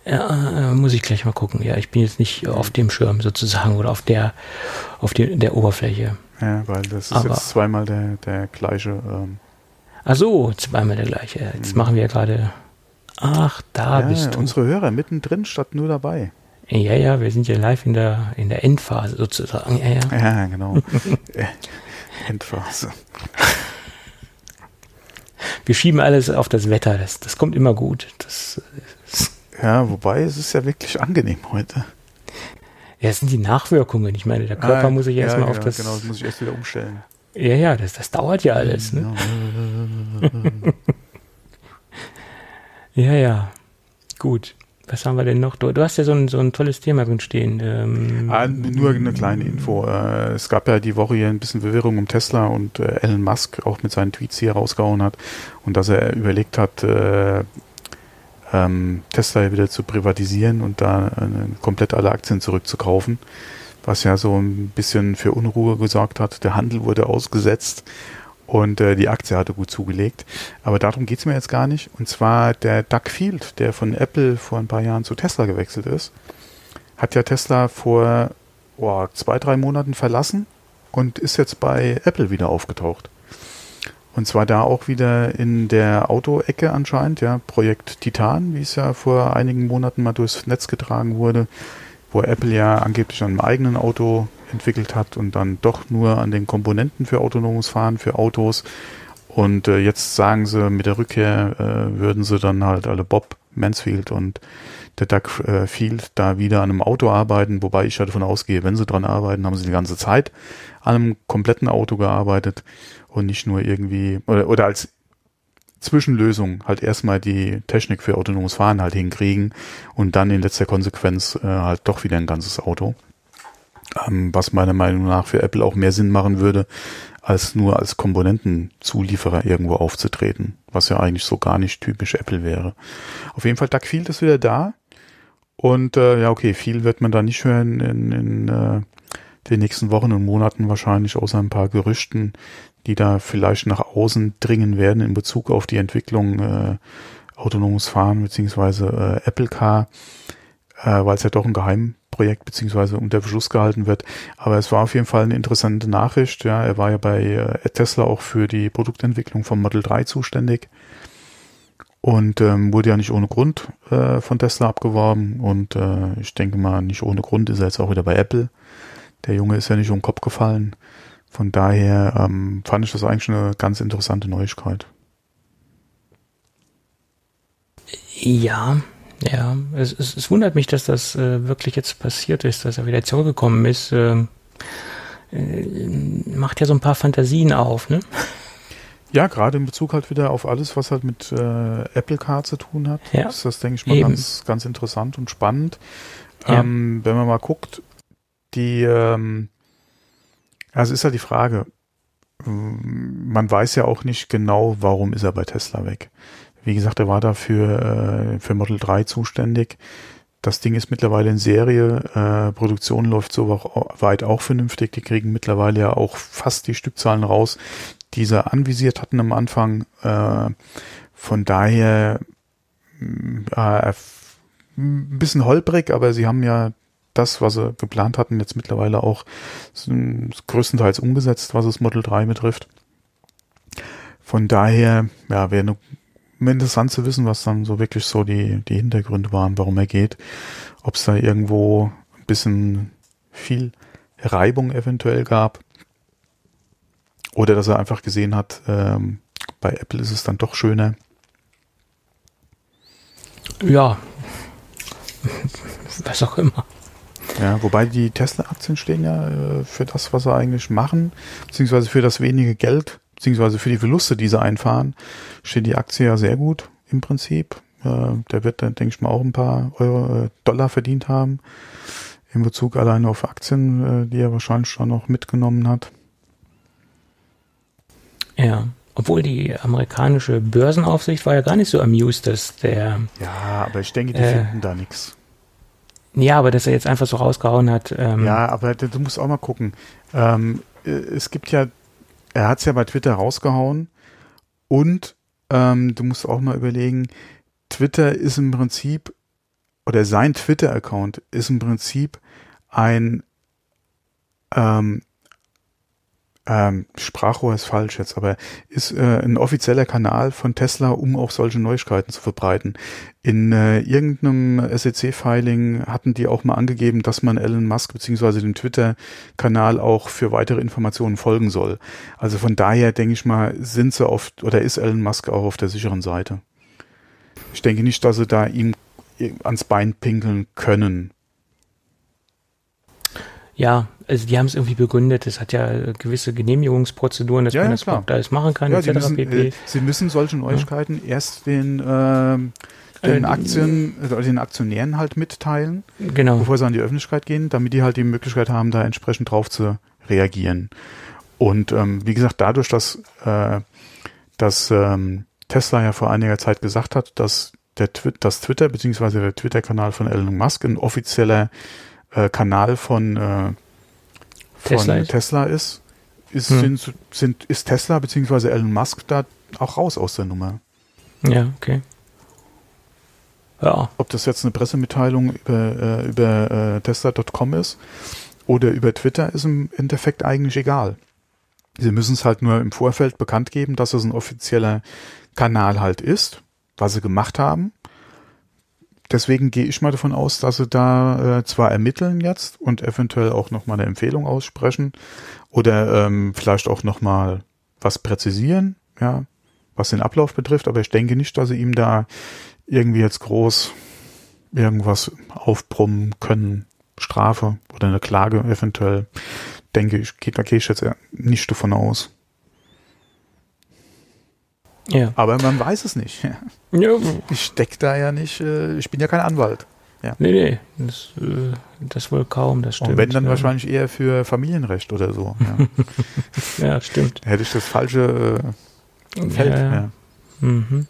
Ja, äh, muss ich gleich mal gucken. Ja, ich bin jetzt nicht auf dem Schirm sozusagen oder auf der, auf die, der Oberfläche. Ja, weil das ist Aber- jetzt zweimal der, der gleiche. Ähm, Ach so, zweimal der gleiche. Jetzt machen wir ja gerade. Ach, da ja, bist du. unsere Hörer mittendrin statt nur dabei. Ja, ja, wir sind ja live in der, in der Endphase sozusagen. Ja, ja. Ja, genau. <laughs> Endphase. Wir schieben alles auf das Wetter. Das, das kommt immer gut. Das, Ja, wobei es ist ja wirklich angenehm heute. ja, das sind die Nachwirkungen. Ich meine, der Körper Ah, muss sich ja, erstmal auf genau, das. Genau, das muss ich erst wieder umstellen. Ja, ja, das, das dauert ja alles. Ne? <laughs> Ja, ja. Gut. Was haben wir denn noch? Du, du hast ja so ein, so ein tolles Thema drin stehen. Ähm, Ah, nur eine kleine Info. Äh, es gab ja die Woche hier ein bisschen Verwirrung um Tesla und äh, Elon Musk auch mit seinen Tweets hier rausgehauen hat und dass er überlegt hat, äh, ähm, Tesla wieder zu privatisieren und da äh, komplett alle Aktien zurückzukaufen, was ja so ein bisschen für Unruhe gesorgt hat. Der Handel wurde ausgesetzt und äh, die Aktie hatte gut zugelegt. Aber darum geht's mir jetzt gar nicht. Und zwar der Doug Field, der von Apple vor ein paar Jahren zu Tesla gewechselt ist, hat ja Tesla vor oh, zwei, drei Monaten verlassen und ist jetzt bei Apple wieder aufgetaucht. Und zwar da auch wieder in der Auto-Ecke anscheinend, ja, Projekt Titan, wie es ja vor einigen Monaten mal durchs Netz getragen wurde, wo Apple ja angeblich an einem eigenen Auto entwickelt hat und dann doch nur an den Komponenten für autonomes Fahren, für Autos. Und äh, jetzt sagen sie, mit der Rückkehr äh, würden sie dann halt alle Bob Mansfield und der Doug äh, Field da wieder an einem Auto arbeiten, wobei ich ja davon ausgehe, wenn sie dran arbeiten, haben sie die ganze Zeit an einem kompletten Auto gearbeitet und nicht nur irgendwie oder, oder als Zwischenlösung halt erstmal die Technik für autonomes Fahren halt hinkriegen und dann in letzter Konsequenz äh, halt doch wieder ein ganzes Auto. Ähm, was meiner Meinung nach für Apple auch mehr Sinn machen würde, als nur als Komponentenzulieferer irgendwo aufzutreten, was ja eigentlich so gar nicht typisch Apple wäre. Auf jeden Fall, Doug Field ist wieder da. Und äh, ja, okay, viel wird man da nicht hören in, in äh, den nächsten Wochen und Monaten wahrscheinlich, außer ein paar Gerüchten, die da vielleicht nach außen dringen werden in Bezug auf die Entwicklung äh, autonomes Fahren beziehungsweise äh, Apple Car, äh, weil es ja doch ein Geheimprojekt beziehungsweise unter Beschluss gehalten wird. Aber es war auf jeden Fall eine interessante Nachricht. Ja, er war ja bei äh, Tesla auch für die Produktentwicklung vom Model 3 zuständig und ähm, wurde ja nicht ohne Grund äh, von Tesla abgeworben und äh, ich denke mal, nicht ohne Grund ist er jetzt auch wieder bei Apple. Der Junge ist ja nicht um den Kopf gefallen. Von daher ähm, fand ich das eigentlich eine ganz interessante Neuigkeit. Ja, ja. Es, es, es wundert mich, dass das äh, wirklich jetzt passiert ist, dass er wieder zurückgekommen ist. Ähm, äh, macht ja so ein paar Fantasien auf, ne? Ja, gerade in Bezug halt wieder auf alles, was halt mit äh, Apple Car zu tun hat, Ja. ist das, denke ich mal, Eben. ganz, ganz interessant und spannend. Ja. Ähm, wenn man mal guckt, die, ähm, also ist ja die Frage, man weiß ja auch nicht genau, warum ist er bei Tesla weg. Wie gesagt, er war da für, äh, für Model 3 zuständig. Das Ding ist mittlerweile in Serie. Äh, Produktion läuft so weit auch vernünftig. Die kriegen mittlerweile ja auch fast die Stückzahlen raus, die sie anvisiert hatten am Anfang. Äh, von daher mh, äh, ein bisschen holprig, aber sie haben ja das, was sie geplant hatten, jetzt mittlerweile auch größtenteils umgesetzt, was das Model 3 betrifft. Von daher, ja, wäre eine interessant zu wissen, was dann so wirklich so die, die Hintergründe waren, warum er geht. Ob es da irgendwo ein bisschen viel Reibung eventuell gab. Oder dass er einfach gesehen hat, ähm, bei Apple ist es dann doch schöner. Ja. <laughs> Was auch immer. Ja, wobei die Tesla-Aktien stehen ja äh, für das, was sie eigentlich machen, beziehungsweise für das wenige Geld, beziehungsweise für die Verluste, die sie einfahren, steht die Aktie ja sehr gut im Prinzip. Äh, der wird dann, denke ich mal, auch ein paar Euro, äh, Dollar verdient haben in Bezug alleine auf Aktien, äh, die er wahrscheinlich schon noch mitgenommen hat. Ja. Obwohl die amerikanische Börsenaufsicht war ja gar nicht so amused, dass der, Ja, aber ich denke, die Äh. finden da nichts. ja, aber dass er jetzt einfach so rausgehauen hat. Ähm, Ja, aber du, musst auch mal gucken. Ähm, äh, es gibt ja, er hat es ja bei Twitter rausgehauen. Und ähm, du musst auch mal überlegen, Twitter ist im Prinzip oder sein Twitter-Account ist im Prinzip ein ähm, ähm, Sprachrohr ist falsch jetzt, aber ist äh, ein offizieller Kanal von Tesla, um auch solche Neuigkeiten zu verbreiten. In äh, irgendeinem SEC-Filing hatten die auch mal angegeben, dass man Elon Musk beziehungsweise dem Twitter-Kanal auch für weitere Informationen folgen soll. Also von daher denke ich mal, sind sie oft oder ist Elon Musk auch auf der sicheren Seite. Ich denke nicht, dass sie da ihm ans Bein pinkeln können. Ja, also die haben es irgendwie begründet. Es hat ja gewisse Genehmigungsprozeduren, dass Ja, man ja, das klar. überhaupt alles machen kann, Ja, sie etc. müssen, pp. äh, sie müssen solche Neuigkeiten erst den, ähm, den Äh, Aktien, äh, den Aktionären halt mitteilen, genau. bevor sie an die Öffentlichkeit gehen, damit die halt die Möglichkeit haben, da entsprechend drauf zu reagieren. Und ähm, wie gesagt, dadurch, dass, äh, dass ähm, Tesla ja vor einiger Zeit gesagt hat, dass der Twi dass Twitter beziehungsweise der Twitter-Kanal von Elon Musk ein offizieller äh, Kanal von, äh, von Tesla Tesla ist? ist, Hm. sind, sind, ist Tesla beziehungsweise Elon Musk da auch raus aus der Nummer. Ja, okay. Ja, Ob das jetzt eine Pressemitteilung über, äh, über äh, Tesla.com ist oder über Twitter, ist im Endeffekt eigentlich egal. Sie müssen es halt nur im Vorfeld bekannt geben, dass es ein offizieller Kanal halt ist, was sie gemacht haben. Deswegen gehe ich mal davon aus, dass sie da äh, zwar ermitteln jetzt und eventuell auch nochmal eine Empfehlung aussprechen oder ähm, vielleicht auch nochmal was präzisieren, ja, was den Ablauf betrifft, aber ich denke nicht, dass sie ihm da irgendwie jetzt groß irgendwas aufbrummen können, Strafe oder eine Klage eventuell, denke ich, da gehe ich jetzt nicht davon aus. Ja. Aber man weiß es nicht. <laughs> ja. Ich steck da ja nicht, äh, ich bin ja kein Anwalt. Nee, nee, das, äh, das wohl kaum, das stimmt. Und wenn dann ja. wahrscheinlich eher für Familienrecht oder so. Ja. <laughs> Ja, stimmt. Hätte ich das falsche äh, Feld. Ja, Ja, ja. Mhm.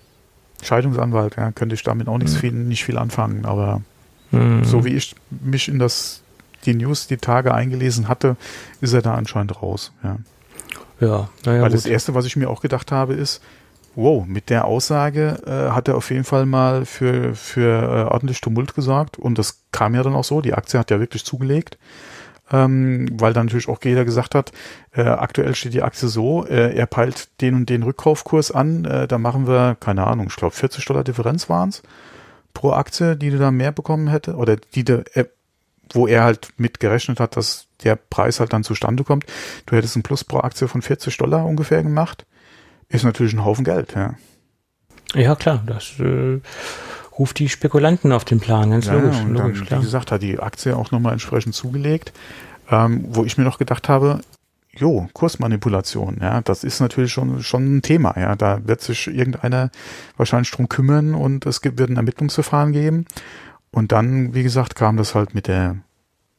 Scheidungsanwalt, ja, könnte ich damit auch nichts Mhm. viel, nicht viel anfangen. Aber Mhm. so wie ich mich in das die News die Tage eingelesen hatte, ist er da anscheinend raus. Ja. Ja, naja, Weil gut. das erste, was ich mir auch gedacht habe, ist, wow, mit der Aussage äh, hat er auf jeden Fall mal für, für äh, ordentlich Tumult gesorgt. Und das kam ja dann auch so. Die Aktie hat ja wirklich zugelegt. Ähm, weil dann natürlich auch jeder gesagt hat, äh, aktuell steht die Aktie so, äh, er peilt den und den Rückkaufkurs an, äh, da machen wir, keine Ahnung, ich glaube 40 Dollar Differenz waren's pro Aktie, die du da mehr bekommen hätte, oder die du, äh, wo er halt mit gerechnet hat, dass der Preis halt dann zustande kommt. Du hättest einen Plus pro Aktie von 40 Dollar ungefähr gemacht. Ist natürlich ein Haufen Geld, ja. Ja, klar, das äh, ruft die Spekulanten auf den Plan, ganz ja logisch, und logisch, dann, klar. wie gesagt, hat die Aktie auch nochmal entsprechend zugelegt, ähm, wo ich mir noch gedacht habe, jo, Kursmanipulation, ja, das ist natürlich schon, schon ein Thema, ja, da wird sich irgendeiner wahrscheinlich drum kümmern und es gibt, wird ein Ermittlungsverfahren geben und dann, wie gesagt, kam das halt mit der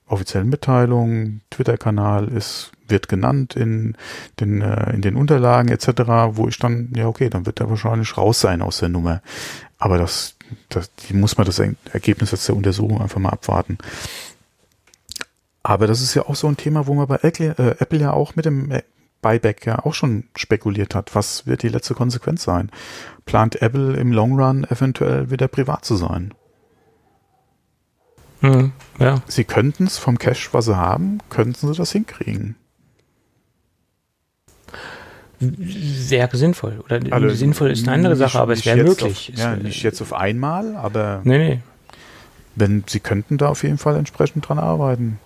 offiziellen Mitteilung, Twitter-Kanal ist, wird genannt in den, äh, in den Unterlagen etc., wo ich dann, ja okay, dann wird er wahrscheinlich raus sein aus der Nummer. Aber das, das die muss man das Ergebnis jetzt der Untersuchung einfach mal abwarten. Aber das ist ja auch so ein Thema, wo man bei Apple, äh, ja auch mit dem äh, Buyback ja auch schon spekuliert hat. Was wird die letzte Konsequenz sein? Plant Apple im Long Run eventuell wieder privat zu sein? Mhm, ja, Sie könnten es vom Cash, was sie haben, könnten sie das hinkriegen. Wäre sinnvoll. Oder Also, sinnvoll ist eine andere nicht- Sache, aber es wäre möglich. Auf, ja, Es nicht jetzt auf einmal, aber Nee, nee. wenn sie könnten da auf jeden Fall entsprechend dran arbeiten.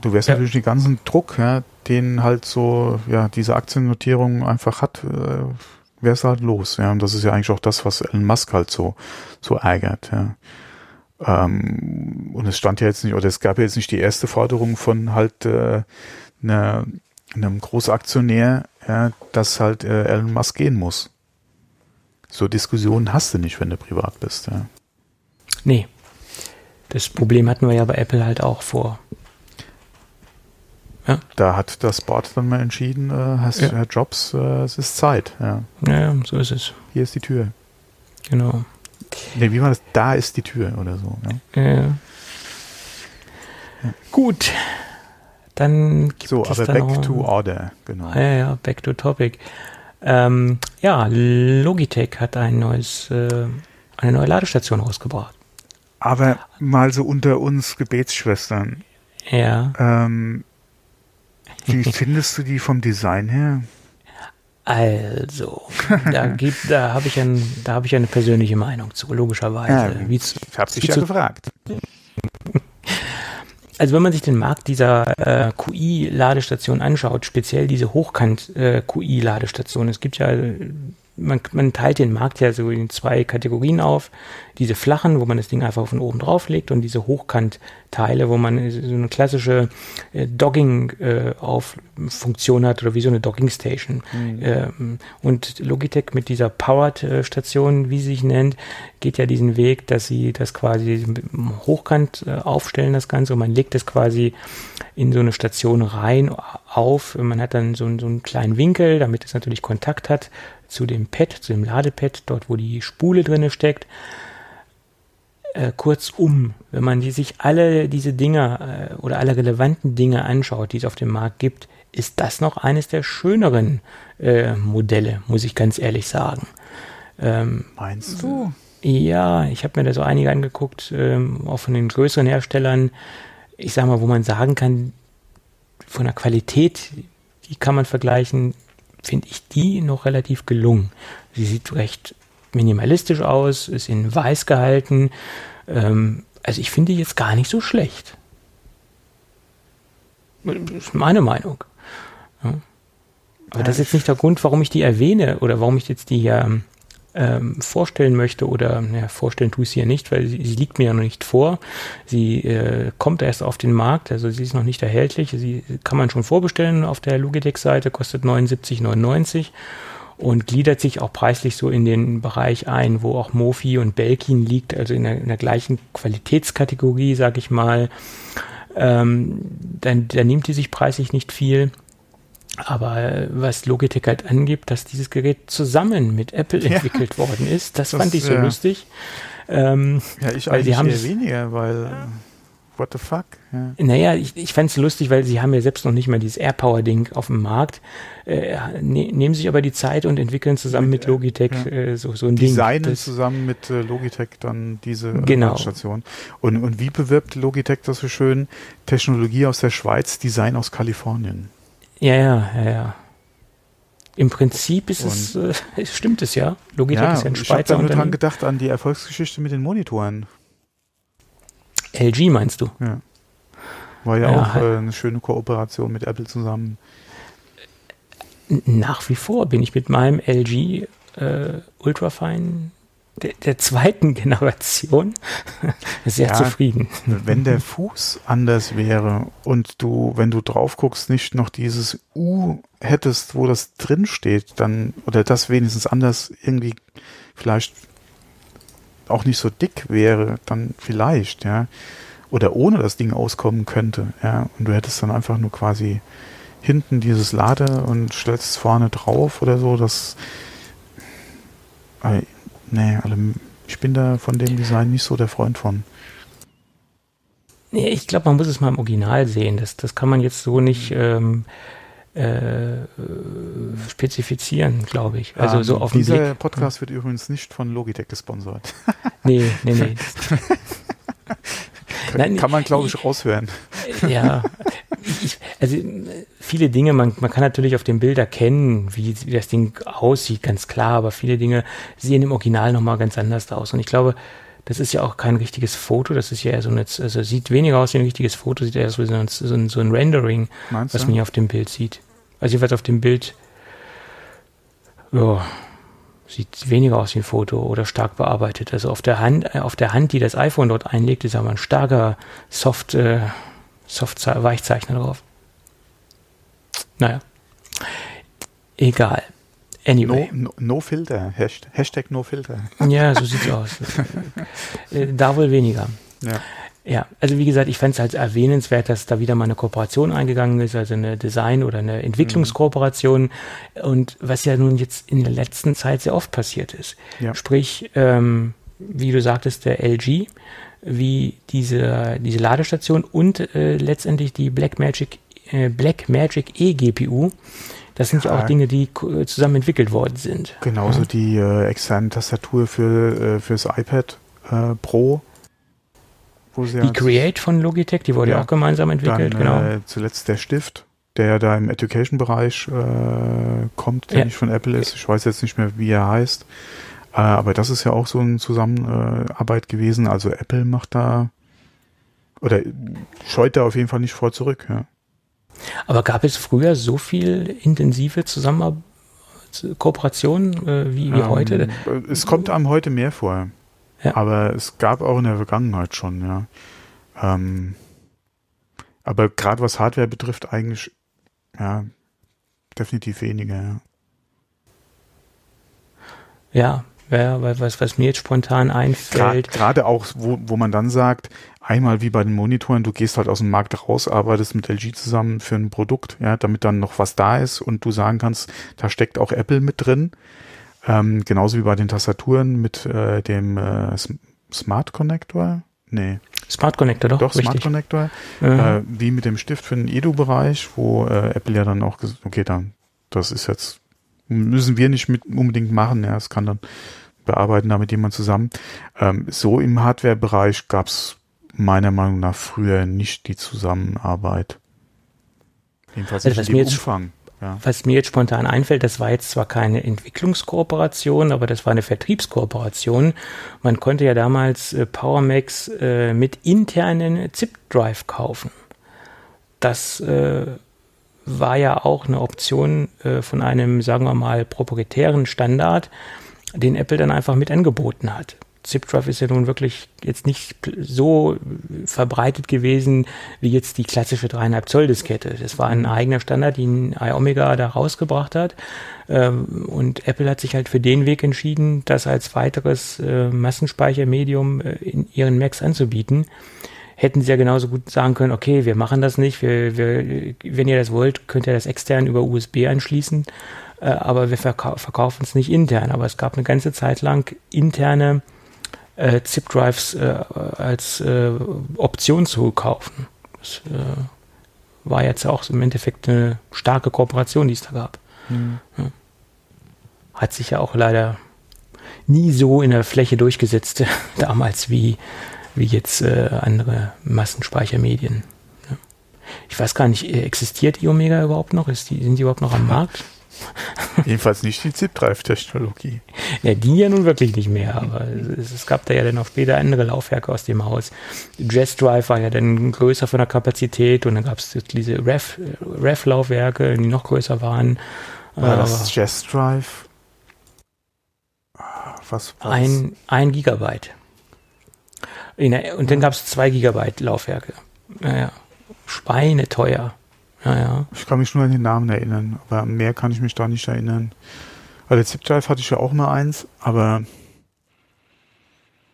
Du wärst Ja. natürlich den ganzen Druck, ja, den halt so, ja, diese Aktiennotierung einfach hat, äh, wär's halt los, ja. Und das ist ja eigentlich auch das, was Elon Musk halt so, so ärgert, ja. Ähm, und es stand ja jetzt nicht, oder es gab ja jetzt nicht die erste Forderung von halt äh, einer, einem Großaktionär, ja, dass halt äh, Elon Musk gehen muss. So Diskussionen hast du nicht, wenn du privat bist, ja. Nee. Das Problem hatten wir ja bei Apple halt auch vor. Da hat das Board dann mal entschieden, äh, hast, Ja. Herr Jobs, äh, es ist Zeit. Ja. Ja, so ist es. Hier ist die Tür. Genau. Nee, wie war das? Da ist die Tür oder so. Ja. Ja. Gut. Dann gibt So, es aber da back noch, to order, genau. Ja, ja, back to topic. Ähm, ja, Logitech hat ein neues, äh, eine neue Ladestation rausgebracht. Aber mal so unter uns Gebetsschwestern. Ja. Ähm, wie findest du die vom Design her? Also, da gibt, da habe ich ein, da habe ich eine persönliche Meinung zu, logischerweise. Ja, Wie ich zu- habe dich ja gefragt. Also wenn man sich den Markt dieser äh, QI-Ladestationen anschaut, speziell diese Hochkant-QI-Ladestationen, es gibt ja, äh, man, man teilt den Markt ja so in zwei Kategorien auf. Diese flachen, wo man das Ding einfach von oben drauf legt und diese Hochkant-Teile, wo man so eine klassische äh, Dogging-Funktion hat oder wie so eine Dogging-Station. Ähm, und Logitech mit dieser Powered-Station, wie sie sich nennt, geht ja diesen Weg, dass sie das quasi hochkant äh, aufstellen, das Ganze, und man legt es quasi in so eine Station rein auf. Man hat dann so, so einen kleinen Winkel, damit es natürlich Kontakt hat zu dem Pad, zu dem Ladepad, dort wo die Spule drinne steckt. Äh, kurzum, wenn man die, sich alle diese Dinge äh, oder alle relevanten Dinge anschaut, die es auf dem Markt gibt, ist das noch eines der schöneren äh, Modelle, muss ich ganz ehrlich sagen. Ähm, Meinst du? ja, ich habe mir da so einige angeguckt, ähm, auch von den größeren Herstellern. Ich sag mal, wo man sagen kann, von der Qualität, die kann man vergleichen, finde ich die noch relativ gelungen. Sie sieht recht minimalistisch aus, ist in weiß gehalten. Ähm, also ich finde die jetzt gar nicht so schlecht. Das ist meine Meinung. Ja. Aber das ist jetzt nicht der Grund, warum ich die erwähne oder warum ich jetzt die hier ähm, vorstellen möchte oder ja, vorstellen tue ich sie ja nicht, weil sie, sie liegt mir ja noch nicht vor. Sie äh, kommt erst auf den Markt, also sie ist noch nicht erhältlich. Sie kann man schon vorbestellen auf der Logitech-Seite, kostet 79,99 und gliedert sich auch preislich so in den Bereich ein, wo auch Mofi und Belkin liegt, also in der, in der gleichen Qualitätskategorie, sag ich mal. Ähm, dann, dann nimmt die sich preislich nicht viel. Aber äh, was Logitech halt angibt, dass dieses Gerät zusammen mit Apple Ja. entwickelt worden ist, das, <laughs> Das, fand ich so ja. lustig. Ähm, Ja, ich Weil eigentlich haben eher es- weniger, weil äh, what the fuck? Ja. naja, ich, ich fand es lustig, weil sie haben ja selbst noch nicht mal dieses AirPower-Ding auf dem Markt, äh, ne, nehmen sich aber die Zeit und entwickeln zusammen mit, Mit, äh, Logitech ja. äh, so, so ein Designen Ding. Das, zusammen mit äh, Logitech dann diese äh, Genau. Station. Und, und wie bewirbt Logitech das so schön? Technologie aus der Schweiz, Design aus Kalifornien. Ja, ja, ja, ja. Im Prinzip ist es, äh, <laughs> stimmt es ja. Logitech ist ja ein ich habe Schweizer nur dran gedacht an die Erfolgsgeschichte mit den Monitoren. LG meinst du? Ja. War ja, Ja, auch äh, eine schöne Kooperation mit Apple zusammen. Nach wie vor bin ich mit meinem LG äh, Ultrafine der, der zweiten Generation <laughs> sehr Ja. zufrieden. Wenn der <laughs> Fuß anders wäre und du, wenn du drauf guckst, nicht noch dieses U hättest, wo das drin steht, dann, oder das wenigstens anders irgendwie vielleicht auch nicht so dick wäre, dann vielleicht, ja. Oder ohne das Ding auskommen könnte, ja. Und du hättest dann einfach nur quasi hinten dieses Lade und stellst es vorne drauf oder so, das, äh, nee, alle, ich bin da von dem Design nicht so der Freund von. Nee, ich glaube, man muss es mal im Original sehen. Das, das kann man jetzt so nicht ähm, äh, spezifizieren, glaube ich. Also Ähm, so auf den Dieser Blick. Podcast wird übrigens nicht von Logitech gesponsert. <laughs> Nee, nee, nee. <laughs> Nein, Kann man, glaube ich, raushören. ja, ich, <laughs> also viele Dinge, man, man kann natürlich auf dem Bild erkennen, wie, wie das Ding aussieht, ganz klar, aber viele Dinge sehen im Original nochmal ganz anders aus. Und ich glaube, das ist ja auch kein richtiges Foto, das ist ja eher so ein, also sieht weniger aus wie ein richtiges Foto, sieht eher so, ein, so, ein, so ein Rendering, Meinst was man hier auf dem Bild sieht. Also jedenfalls auf dem Bild, ja, sieht weniger aus wie ein Foto oder stark bearbeitet. Also auf der Hand, äh, auf der Hand, die das iPhone dort einlegt, ist aber ein starker Soft, äh, Soft Weichzeichner drauf. Naja. Egal. No, Anyway. no, no Filter. Hashtag, Hashtag No Filter. <laughs> Ja, so sieht's aus. <laughs> Äh, da wohl weniger. Ja. Ja, also wie gesagt, ich fand es halt erwähnenswert, dass da wieder mal eine Kooperation eingegangen ist, also eine Design- oder eine Entwicklungskooperation. Und was ja nun jetzt in der letzten Zeit sehr oft passiert ist. Ja. Sprich, ähm, wie du sagtest, der LG, wie diese, diese Ladestation und äh, letztendlich die Blackmagic, äh, Blackmagic eGPU. Das sind ja, auch Dinge, die ko- zusammen entwickelt worden sind. Genauso die äh, externe Tastatur für, äh, fürs iPad äh, Pro. Die Create von Logitech, die wurde Ja. auch gemeinsam entwickelt, Dann genau. äh, zuletzt der Stift, der da im Education-Bereich äh, kommt, der Ja. nicht von Apple ist. Ich weiß jetzt nicht mehr, wie er heißt. Äh, aber das ist ja auch so eine Zusammenarbeit gewesen. Also Apple macht da oder scheut da auf jeden Fall nicht vor zurück. Ja. Aber gab es früher so viel intensive Zusammenarbeit, Kooperation äh, wie, wie Ähm, heute? Es kommt einem heute mehr vor. Ja. Aber es gab auch in der Vergangenheit schon, ja. Ähm, aber gerade was Hardware betrifft, eigentlich, ja, definitiv weniger, ja. Ja, ja weil was, was mir jetzt spontan einfällt. Gerade auch, wo, wo man dann sagt, einmal wie bei den Monitoren, du gehst halt aus dem Markt raus, arbeitest mit LG zusammen für ein Produkt, ja, damit dann noch was da ist und du sagen kannst, da steckt auch Apple mit drin. Ähm, genauso wie bei den Tastaturen mit äh, dem äh, Smart Connector. Nee, Smart Connector, doch, doch, Smart richtig. Connector. Mhm. Äh, wie mit dem Stift für den Edu-Bereich, wo äh, Apple ja dann auch gesagt, okay, dann, das ist jetzt, müssen wir nicht mit unbedingt machen, ja, es kann dann bearbeiten da mit jemand zusammen. Ähm, so im Hardware-Bereich gab es meiner Meinung nach früher nicht die Zusammenarbeit. Jedenfalls Also nicht was in mir dem jetzt- Umfang. Ja. Was mir jetzt spontan einfällt, das war jetzt zwar keine Entwicklungskooperation, aber das war eine Vertriebskooperation. Man konnte ja damals äh, PowerMax äh, mit internen ZIP-Drive kaufen. Das äh, war ja auch eine Option äh, von einem, sagen wir mal, proprietären Standard, den Apple dann einfach mit angeboten hat. ZipDrive ist ja nun wirklich jetzt nicht so verbreitet gewesen wie jetzt die klassische 3,5 Zoll Diskette. Das war ein eigener Standard, den iOmega da rausgebracht hat. Ähm, Und Apple hat sich halt für den Weg entschieden, das als weiteres äh, Massenspeichermedium äh, in ihren Macs anzubieten. Hätten sie ja genauso gut sagen können, okay, wir machen das nicht, wir, wir, wenn ihr das wollt, könnt ihr das extern über USB anschließen, äh, aber wir verkau verkaufen es nicht intern. Aber es gab eine ganze Zeit lang interne äh, ZIP-Drives äh, als äh, Option zu kaufen. Das äh, war jetzt auch im Endeffekt eine starke Kooperation, die es da gab. Hm. Hat sich ja auch leider nie so in der Fläche durchgesetzt, <laughs> damals wie, wie jetzt äh, andere Massenspeichermedien. Ja. Ich weiß gar nicht, äh, existiert iOmega überhaupt noch? Ist die, sind die überhaupt noch am Markt? <laughs> Jedenfalls nicht die ZIP-Drive-Technologie. Ja, die ja nun wirklich nicht mehr, aber es, es gab da ja dann auch später andere Laufwerke aus dem Haus. Jazz Drive war ja dann größer von der Kapazität und dann gab es diese Ref- Ref-Laufwerke, die noch größer waren. War das Jazz Drive? Was war das? ein, ein Gigabyte. Und dann gab es zwei Gigabyte Laufwerke. Naja, schweineteuer. Naja. Ich kann mich nur an den Namen erinnern, aber mehr kann ich mich da nicht erinnern. Weil der Zip Drive hatte ich ja auch mal eins, aber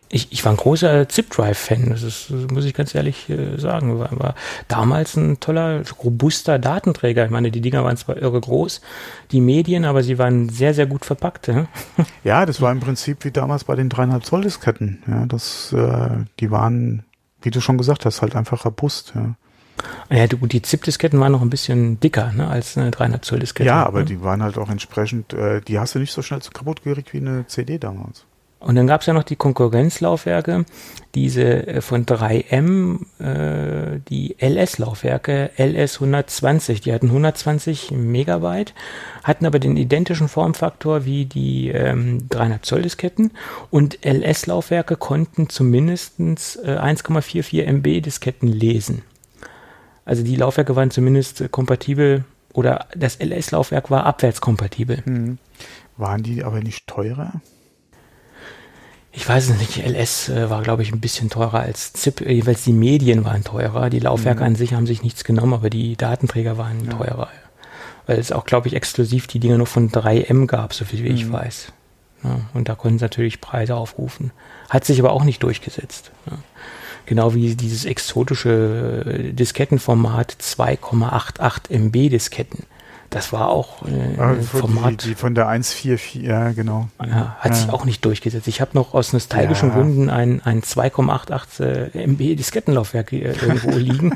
Ich, ich war ein großer ZipDrive-Fan, das, ist, das muss ich ganz ehrlich äh, sagen. War, war damals ein toller, robuster Datenträger. Ich meine, die Dinger waren zwar irre groß, die Medien, aber sie waren sehr, sehr gut verpackt. Ja? <laughs> ja, das war im Prinzip wie damals bei den 3,5 Zoll Disketten. Ja, das, äh, die waren, wie du schon gesagt hast, halt einfach robust. Ja, Ja, du, die ZIP-Disketten waren noch ein bisschen dicker ne, als eine 300 Zoll Diskette. ja aber ne? die waren halt auch entsprechend, äh, die hast du nicht so schnell kaputt gekriegt wie eine CD damals. Und dann gab es ja noch die Konkurrenzlaufwerke, diese äh, von 3M, äh, die LS-Laufwerke, LS 120, die hatten 120 Megabyte, hatten aber den identischen Formfaktor wie die ähm, 300 Zoll Disketten und LS-Laufwerke konnten zumindestens äh, 1,44 MB Disketten lesen. Also die Laufwerke waren zumindest äh, kompatibel oder das LS-Laufwerk war abwärtskompatibel. Hm. Waren die aber nicht teurer? Ich weiß es nicht, LS äh, war, glaube ich, ein bisschen teurer als ZIP. Jedenfalls die Medien waren teurer. Die Laufwerke Mhm. an sich haben sich nichts genommen, aber die Datenträger waren Ja. teurer. Weil es auch, glaube ich, exklusiv die Dinger nur von 3M gab, so viel wie ich Mhm. weiß. Ja, und da konnten sie natürlich Preise aufrufen. Hat sich aber auch nicht durchgesetzt. Ja. Genau wie dieses exotische äh, Diskettenformat 2,88 MB Disketten. Das war auch äh, Ah, ein von- Format. Die, die von der 144, ja, genau. Ja, hat sich auch nicht durchgesetzt. Ich habe noch aus nostalgischen Ja. Gründen ein, ein 2,88 äh, MB Diskettenlaufwerk äh, <laughs> irgendwo liegen.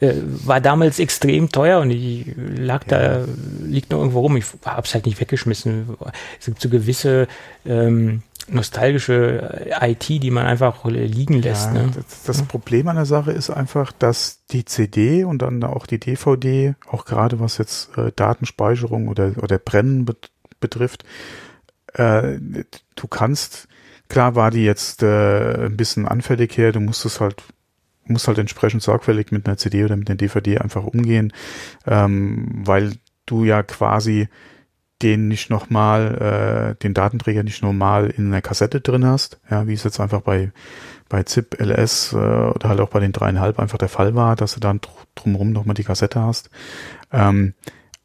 Äh, äh, war damals extrem teuer und ich lag Ja. da, liegt noch irgendwo rum. Ich hab's halt nicht weggeschmissen. Es gibt so gewisse ähm, nostalgische äh, IT, die man einfach liegen lässt. Ja, ne? das, das Problem an der Sache ist einfach, dass die CD und dann auch die DVD, auch gerade was jetzt äh, Datenspeicherung oder, oder Brennen bet betrifft, äh, du kannst, klar war die jetzt äh, ein bisschen anfällig her, du musst es halt musst halt entsprechend sorgfältig mit einer CD oder mit einer DVD einfach umgehen, ähm, weil du ja quasi den nicht nochmal, äh, den Datenträger nicht normal in einer Kassette drin hast, ja, wie es jetzt einfach bei, bei ZIP, LS äh, oder halt auch bei den dreieinhalb einfach der Fall war, dass du dann dr drumherum nochmal die Kassette hast. Ähm,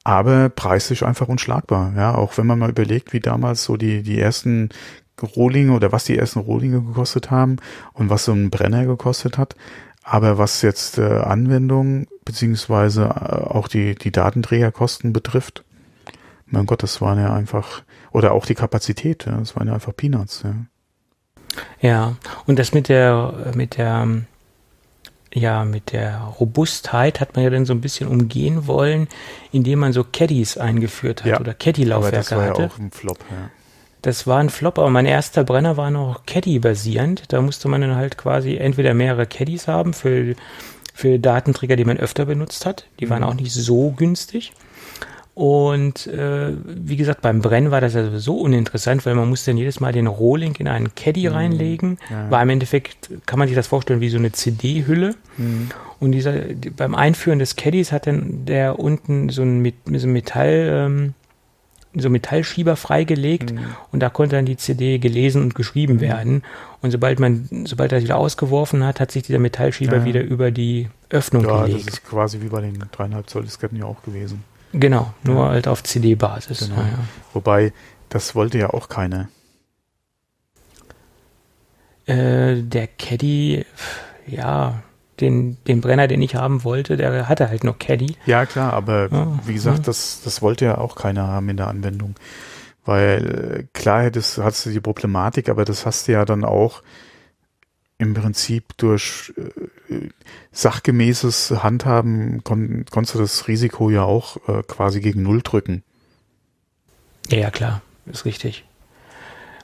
aber preislich einfach unschlagbar, ja, auch wenn man mal überlegt, wie damals so die, die ersten Rohlinge oder was die ersten Rohlinge gekostet haben und was so ein Brenner gekostet hat. Aber was jetzt äh, Anwendung beziehungsweise äh, auch die, die Datenträgerkosten betrifft, mein Gott, das waren ja einfach, oder auch die Kapazität, ja, das waren ja einfach Peanuts. Ja, ja und das mit der, mit der, ja, mit der Robustheit hat man ja dann so ein bisschen umgehen wollen, indem man so Caddies eingeführt hat Ja, oder Caddy-Laufwerke das war hatte. ja auch ein Flop. Ja. Das war ein Flop, aber mein erster Brenner war noch Caddy-basierend. Da musste man dann halt quasi entweder mehrere Caddies haben für, für Datenträger, die man öfter benutzt hat. Die waren Mhm. auch nicht so günstig. Und äh, wie gesagt, beim Brennen war das ja sowieso uninteressant, weil man musste dann jedes Mal den Rohling in einen Caddy reinlegen. Mhm. Ja. War im Endeffekt, kann man sich das vorstellen, wie so eine CD-Hülle. Mhm. Und dieser, die- beim Einführen des Caddies hat dann der unten so ein, so ein Metall, ähm, so Metallschieber freigelegt Mhm. und da konnte dann die CD gelesen und geschrieben werden. Und sobald man, sobald er wieder ausgeworfen hat, hat sich dieser Metallschieber Ja. wieder über die Öffnung ja, das gelegt. ist quasi wie bei den dreieinhalb Zoll Disketten ja auch gewesen. Genau, nur Ja. halt auf CD-Basis. Genau. Ja, ja. Wobei, das wollte ja auch keiner. Äh, der Caddy, ja, den, den Brenner, den ich haben wollte, der hatte halt nur Caddy. Ja, klar, aber Ja, wie gesagt, das, das wollte ja auch keiner haben in der Anwendung. Weil klar hättest, hast du die Problematik, aber das hast du ja dann auch im Prinzip durch äh, sachgemäßes Handhaben kon konntest du das Risiko ja auch äh, quasi gegen Null drücken. Ja, ja, klar, ist richtig.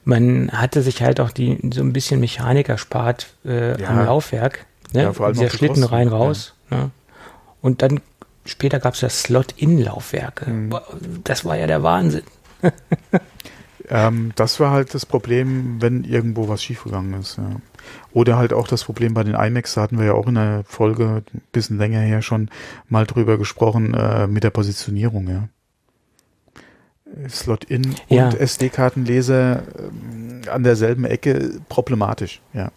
Man hatte sich halt auch die so ein bisschen Mechanik erspart äh, Ja. am Laufwerk. Ne? Ja, vor allem Dieser Schlitten rein raus. Ne? Und dann später gab es das Slot-In-Laufwerke. Mhm. Das war ja der Wahnsinn. <laughs> Ähm, das war halt das Problem, wenn irgendwo was schiefgegangen ist. Ja. Oder halt auch das Problem bei den iMacs, da hatten wir ja auch in der Folge, ein bisschen länger her schon, mal drüber gesprochen, äh, mit der Positionierung, ja. Slot-In Ja. und SD-Kartenleser ähm, an derselben Ecke problematisch, ja.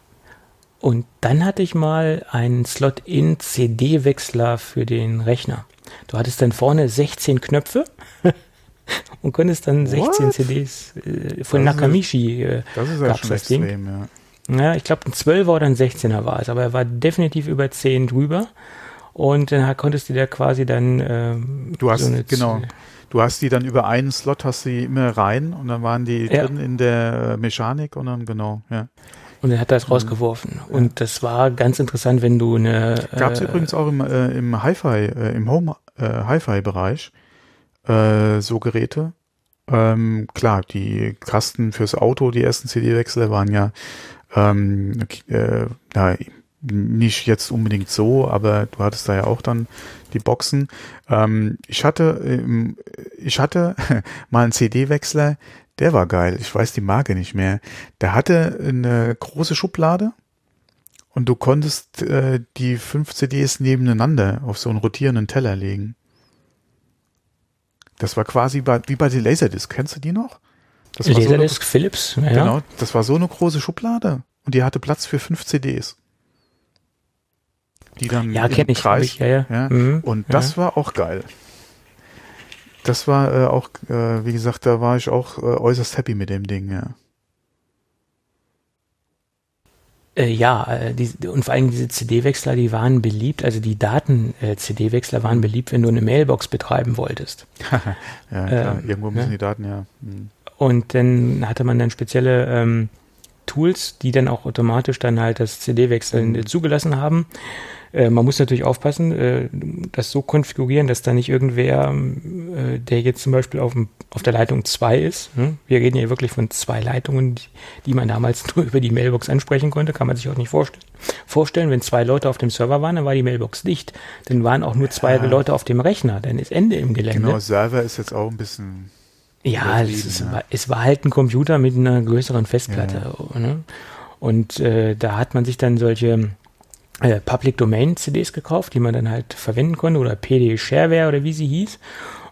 Und dann hatte ich mal einen Slot-In-CD-Wechsler für den Rechner. Du hattest dann vorne 16 Knöpfe <laughs> und konntest dann 16 What? CDs äh, von Das ist Nakamichi äh, Das ist ja schon extrem, ja. Ja, ich glaube, ein 12er oder ein 16er war es, aber er war definitiv über 10 drüber. Und dann konntest du da quasi dann. Ähm, Du hast, eine- genau. Du hast die dann über einen Slot, hast die immer rein und dann waren die Ja. drin in der Mechanik und dann, genau, ja. Und dann hat er es rausgeworfen. Und das war ganz interessant, wenn du eine. Gab es äh, übrigens auch im, äh, im Hi-Fi, äh, im Home äh, Hi-Fi-Bereich äh, so Geräte. Ähm, klar, die Kasten fürs Auto, die ersten CD-Wechsler waren ja ähm, äh, na, nicht jetzt unbedingt so, aber du hattest da ja auch dann die Boxen. Ähm, ich hatte, ähm, ich hatte <laughs> mal einen CD-Wechsler, der war geil. Ich weiß die Marke nicht mehr. Der hatte eine große Schublade und du konntest äh, die fünf CDs nebeneinander auf so einen rotierenden Teller legen. Das war quasi wie bei der Laserdisc. Kennst du die noch? Das war Laserdisc Philips, ja. So eine, genau, das war so eine große Schublade und die hatte Platz für fünf CDs. Die dann Ja, im kenn ich, Kreis, ich, ja, ja. ja. Mhm, Und das war auch geil. Das war äh, auch, äh, wie gesagt, da war ich auch äh, äußerst happy mit dem Ding, ja. Äh, ja, äh, die, und vor allem diese CD-Wechsler, die waren beliebt, also die Daten-CD-Wechsler waren beliebt, wenn du eine Mailbox betreiben wolltest. <laughs> Ja, klar, Ähm, irgendwo müssen ja. die Daten ja. hm. Und dann hatte man dann spezielle ähm, Tools, die dann auch automatisch dann halt das CD-Wechseln Mhm. zugelassen haben. Äh, man muss natürlich aufpassen, äh, das so konfigurieren, dass da nicht irgendwer, äh, der jetzt zum Beispiel auf, dem, auf der Leitung 2 ist. Ne? Wir reden hier wirklich von zwei Leitungen, die, die man damals <laughs> nur über die Mailbox ansprechen konnte, kann man sich auch nicht vorstellen. Vorstellen, wenn zwei Leute auf dem Server waren, dann war die Mailbox dicht. Dann waren auch nur zwei Ja. Leute auf dem Rechner, dann ist Ende im Gelände. Genau, Server ist jetzt auch ein bisschen. Ja, es, ist, ja. es war halt ein Computer mit einer größeren Festplatte. Ne? Und äh, da hat man sich dann solche äh, Public Domain CDs gekauft, die man dann halt verwenden konnte, oder PD Shareware oder wie sie hieß.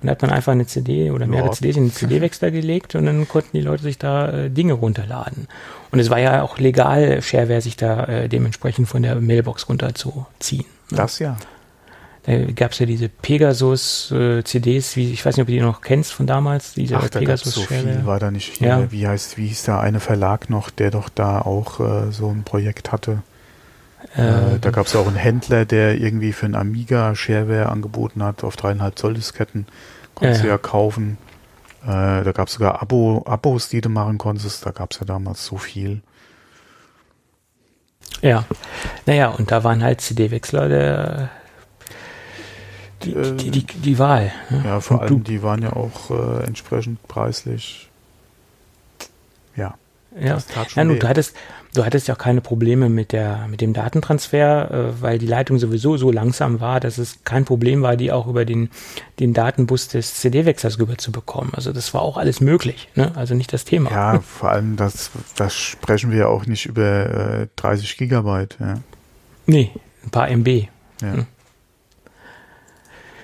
Und da hat man einfach eine CD oder mehrere Ja. CDs in den CD-Wechsler gelegt und dann konnten die Leute sich da äh, Dinge runterladen. Und es war ja auch legal, Shareware sich da äh, dementsprechend von der Mailbox runterzuziehen. Ne? Das ja. Da gab es ja diese Pegasus-CDs, wie ich weiß nicht, ob du die noch kennst von damals, diese Ach, da es so viel, war da nicht hier. Ja. Wie heißt, wie hieß da eine Verlag noch, der doch da auch äh, so ein Projekt hatte? Äh, da gab es auch einen Händler, der irgendwie für ein Amiga Shareware angeboten hat auf dreieinhalb Zoll Disketten. Konntest du ja. ja kaufen. Äh, da gab es sogar Abo, Abos, die du machen konntest. Da gab es ja damals so viel. Ja, naja, und da waren halt CD-Wechsler der die, Äh, die, die, die Wahl. ne? Ja, vor Und allem, die waren ja auch äh, entsprechend preislich. Ja, ja. Ja, schon du, hattest, du hattest ja auch keine Probleme mit der, mit dem Datentransfer, äh, weil die Leitung sowieso so langsam war, dass es kein Problem war, die auch über den, den Datenbus des CD-Wechslers rüber zu bekommen. Also das war auch alles möglich, ne? Also nicht das Thema. Ja, vor allem, das, das sprechen wir ja auch nicht über äh, 30 Gigabyte. Ja. Nee, ein paar MB. Ja. Hm.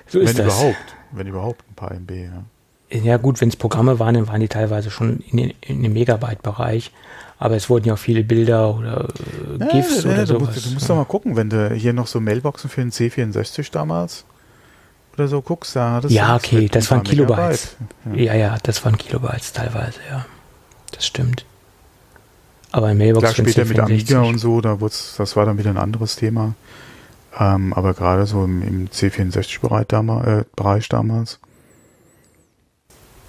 So ist wenn das. überhaupt, wenn überhaupt ein paar MB. Ja. Ja gut, wenn es Programme waren, dann waren die teilweise schon in, den- in dem Megabyte-Bereich. Aber es wurden ja auch viele Bilder oder äh, GIFs Ja, oder du, sowas. musst, du musst doch mal gucken, wenn du hier noch so Mailboxen für den C64 damals oder so guckst, da hattest Ja, du okay, das waren Kilobytes. Megabyte. Ja. ja, ja, das waren Kilobytes teilweise, ja. Das stimmt. Aber in Mailbox Klar, den später mit C64 Amiga und so, da das war dann wieder ein anderes Thema. Ähm, aber gerade so im, im C64-Bereich damals, äh, Bereich damals.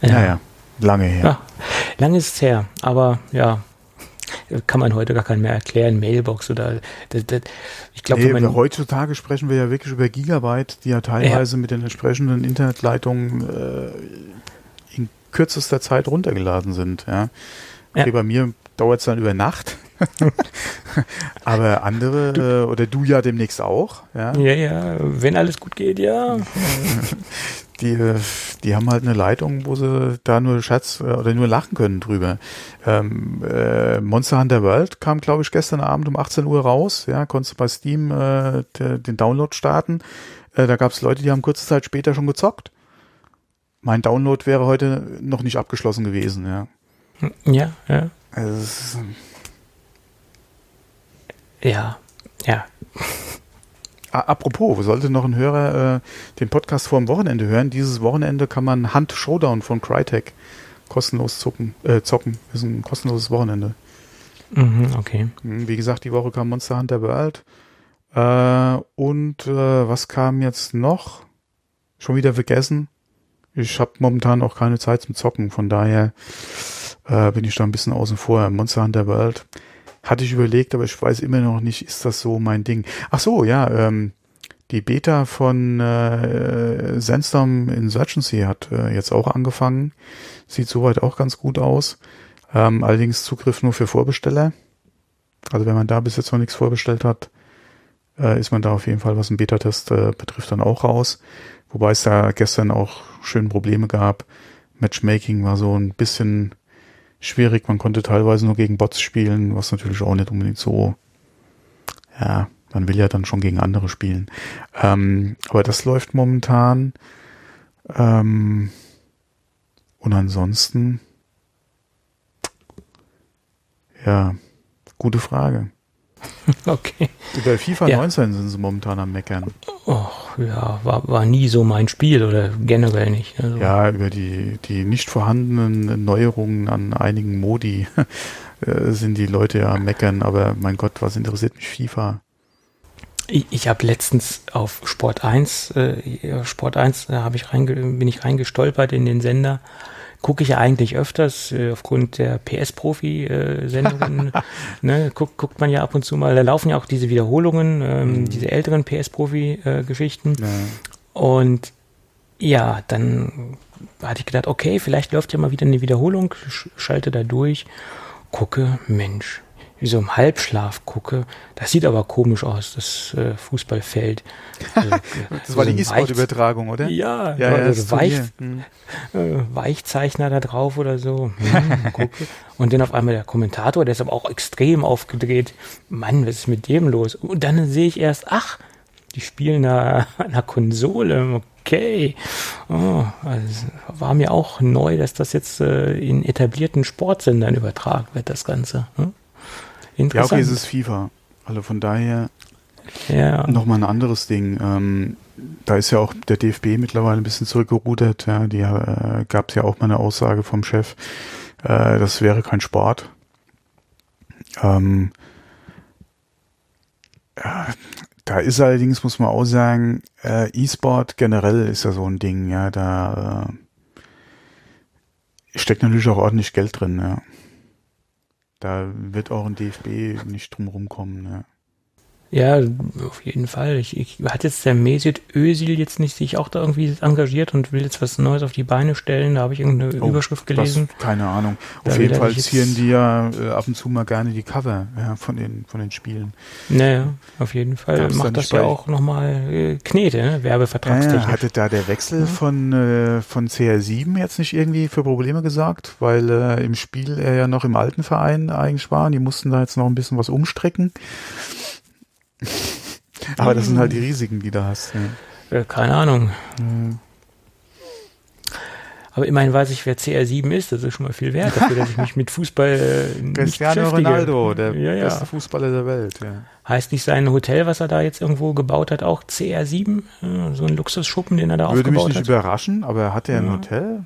Ja. Naja, lange her. Ja, lange ist es her, aber ja, kann man heute gar keinen mehr erklären. Mailbox oder das, das, ich glaube, nee, man heutzutage sprechen wir ja wirklich über Gigabyte, die ja teilweise mit den entsprechenden Internetleitungen äh, in kürzester Zeit runtergeladen sind. Ja. Ja. Okay, bei mir dauert es dann über Nacht. <laughs> Aber andere, äh, oder du ja demnächst auch, ja, ja, ja, wenn alles gut geht, ja. <laughs> die, äh, die haben halt eine Leitung, wo sie da nur Scherz äh, oder nur lachen können drüber. Ähm, äh, Monster Hunter World kam, glaube ich, gestern Abend um 18 Uhr raus. Ja, konntest du bei Steam äh, de, den Download starten. Äh, da gab es Leute, die haben kurze Zeit später schon gezockt. Mein Download wäre heute noch nicht abgeschlossen gewesen, ja. Ja, ja, Also, ja, ja. Apropos, sollte noch ein Hörer äh, den Podcast vor dem Wochenende hören. Dieses Wochenende kann man Hunt Showdown von Crytek kostenlos zocken. Äh, zocken. Ist ein kostenloses Wochenende. Mhm, okay. Hm, Wie gesagt, die Woche kam Monster Hunter World. Äh, und äh, was kam jetzt noch? Schon wieder vergessen. Ich habe momentan auch keine Zeit zum Zocken, von daher äh, bin ich da ein bisschen außen vor. Monster Hunter World hatte ich überlegt, aber ich weiß immer noch nicht, ist das so mein Ding. Ach so, ja, ähm, die Beta von äh, Sandstorm Insurgency hat äh, jetzt auch angefangen. Sieht soweit auch ganz gut aus. Ähm, allerdings Zugriff nur für Vorbesteller. Also wenn man da bis jetzt noch nichts vorbestellt hat, äh, ist man da auf jeden Fall, was den Beta-Test äh, betrifft, dann auch raus. Wobei es da gestern auch schön Probleme gab. Matchmaking war so ein bisschen schwierig. Man konnte teilweise nur gegen Bots spielen, was natürlich auch nicht unbedingt so, ja, man will ja dann schon gegen andere spielen. Ähm, aber das läuft momentan. Ähm, und ansonsten, ja, gute Frage. <laughs> Okay. Über FIFA Ja. 19 sind sie momentan am Meckern. Oh, ja, war, war nie so mein Spiel oder generell nicht. Also, Ja, über die, die nicht vorhandenen Neuerungen an einigen Modi <laughs> äh, sind die Leute ja am Meckern, aber mein Gott, was interessiert mich FIFA? Ich, ich habe letztens auf Sport 1, äh, Sport 1 da hab ich reinge bin ich reingestolpert in den Sender. Gucke ich ja eigentlich öfters äh, aufgrund der PS-Profi-Sendungen. <laughs> ne, guckt, guckt man ja ab und zu mal. Da laufen ja auch diese Wiederholungen, ähm, mhm. diese älteren PS-Profi-Geschichten. Ja. Und ja, dann hatte ich gedacht, okay, vielleicht läuft ja mal wieder eine Wiederholung, schalte da durch, gucke, Mensch, wie so im Halbschlaf gucke. Das sieht aber komisch aus, das äh, Fußballfeld. Also, <laughs> das war die E-Sport-Übertragung, oder? Ja, ja, ja also Weich, hm. äh, Weichzeichner da drauf oder so. Hm. Und dann auf einmal der Kommentator, der ist aber auch extrem aufgedreht. Mann, was ist mit dem los? Und dann sehe ich erst, ach, die spielen da <laughs> an der Konsole. Okay. Oh, also war mir auch neu, dass das jetzt äh, in etablierten Sportsendern übertragen wird, das Ganze. Hm? Interessant. Ja, okay, es ist FIFA. Also von daher ja. nochmal ein anderes Ding. Ähm, da ist ja auch der DFB mittlerweile ein bisschen zurückgerudert. Ja, die äh, gab es ja auch mal eine Aussage vom Chef, äh, das wäre kein Sport. Ähm, ja, da ist allerdings, muss man auch sagen, äh, E-Sport generell ist ja so ein Ding, ja, da äh, steckt natürlich auch ordentlich Geld drin, ja. Da wird auch ein DFB nicht drum rumkommen, ja. Ja, auf jeden Fall. Ich, ich hat jetzt der Mesut Özil jetzt nicht sich auch da irgendwie engagiert und will jetzt was Neues auf die Beine stellen. Da habe ich irgendeine oh, Überschrift gelesen. Das, keine Ahnung. Da auf jeden Fall zieren die ja äh, ab und zu mal gerne die Cover ja, von den von den Spielen. Naja, auf jeden Fall Gab's macht das ja auch nochmal äh, Knete, ne? Werbevertragstechnisch. Ja, hatte da der Wechsel ja. von äh, von CR7 jetzt nicht irgendwie für Probleme gesagt, weil äh, im Spiel er ja noch im alten Verein eigentlich war. Die mussten da jetzt noch ein bisschen was umstrecken. Aber das sind halt die Risiken, die du hast. Ja. keine Ahnung. Mhm. Aber immerhin weiß ich, wer CR7 ist. Das ist schon mal viel wert dafür, dass ich mich mit Fußball äh, nicht Cristiano Ronaldo, der ja, ja. beste Fußballer der Welt. Ja. Heißt nicht sein Hotel, was er da jetzt irgendwo gebaut hat, auch CR7? so ein Luxusschuppen, den er da Würde aufgebaut hat? Würde mich nicht hat. überraschen, aber hat er ein Hotel?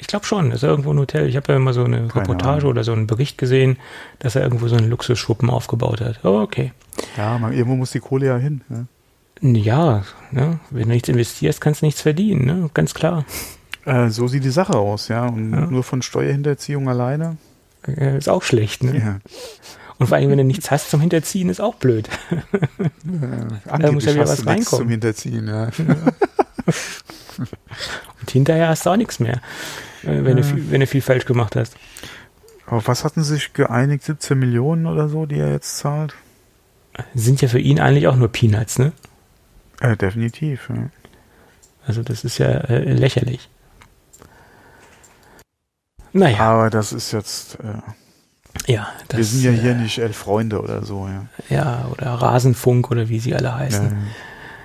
Ich glaube schon, ist er irgendwo ein Hotel. Ich habe ja immer so eine Keine Reportage Ahnung. oder so einen Bericht gesehen, dass er irgendwo so einen Luxusschuppen aufgebaut hat. Oh, okay. Ja, man, irgendwo muss die Kohle ja hin. Ne? Ja, ne? wenn du nichts investierst, kannst du nichts verdienen, ne? ganz klar. Äh, so sieht die Sache aus, ja. Und ja. nur von Steuerhinterziehung alleine. Ja, ist auch schlecht, ne? Ja. Und vor allem, wenn du nichts hast zum Hinterziehen, ist auch blöd. <laughs> Ja, da muss ja wieder was reinkommen. Zum Hinterziehen, ja. <laughs> Und hinterher hast du auch nichts mehr. Äh, wenn, ja. du, wenn du viel falsch gemacht hast. Aber was hatten sie sich geeinigt? 17 Millionen oder so, die er jetzt zahlt? Sind ja für ihn eigentlich auch nur Peanuts, ne? Äh, definitiv, ja. Also das ist ja äh, lächerlich. Naja. Aber das ist jetzt. Äh, ja, das, Wir sind ja hier äh, nicht elf Freunde oder so, ja. Ja, oder Rasenfunk oder wie sie alle heißen. Ja, ja.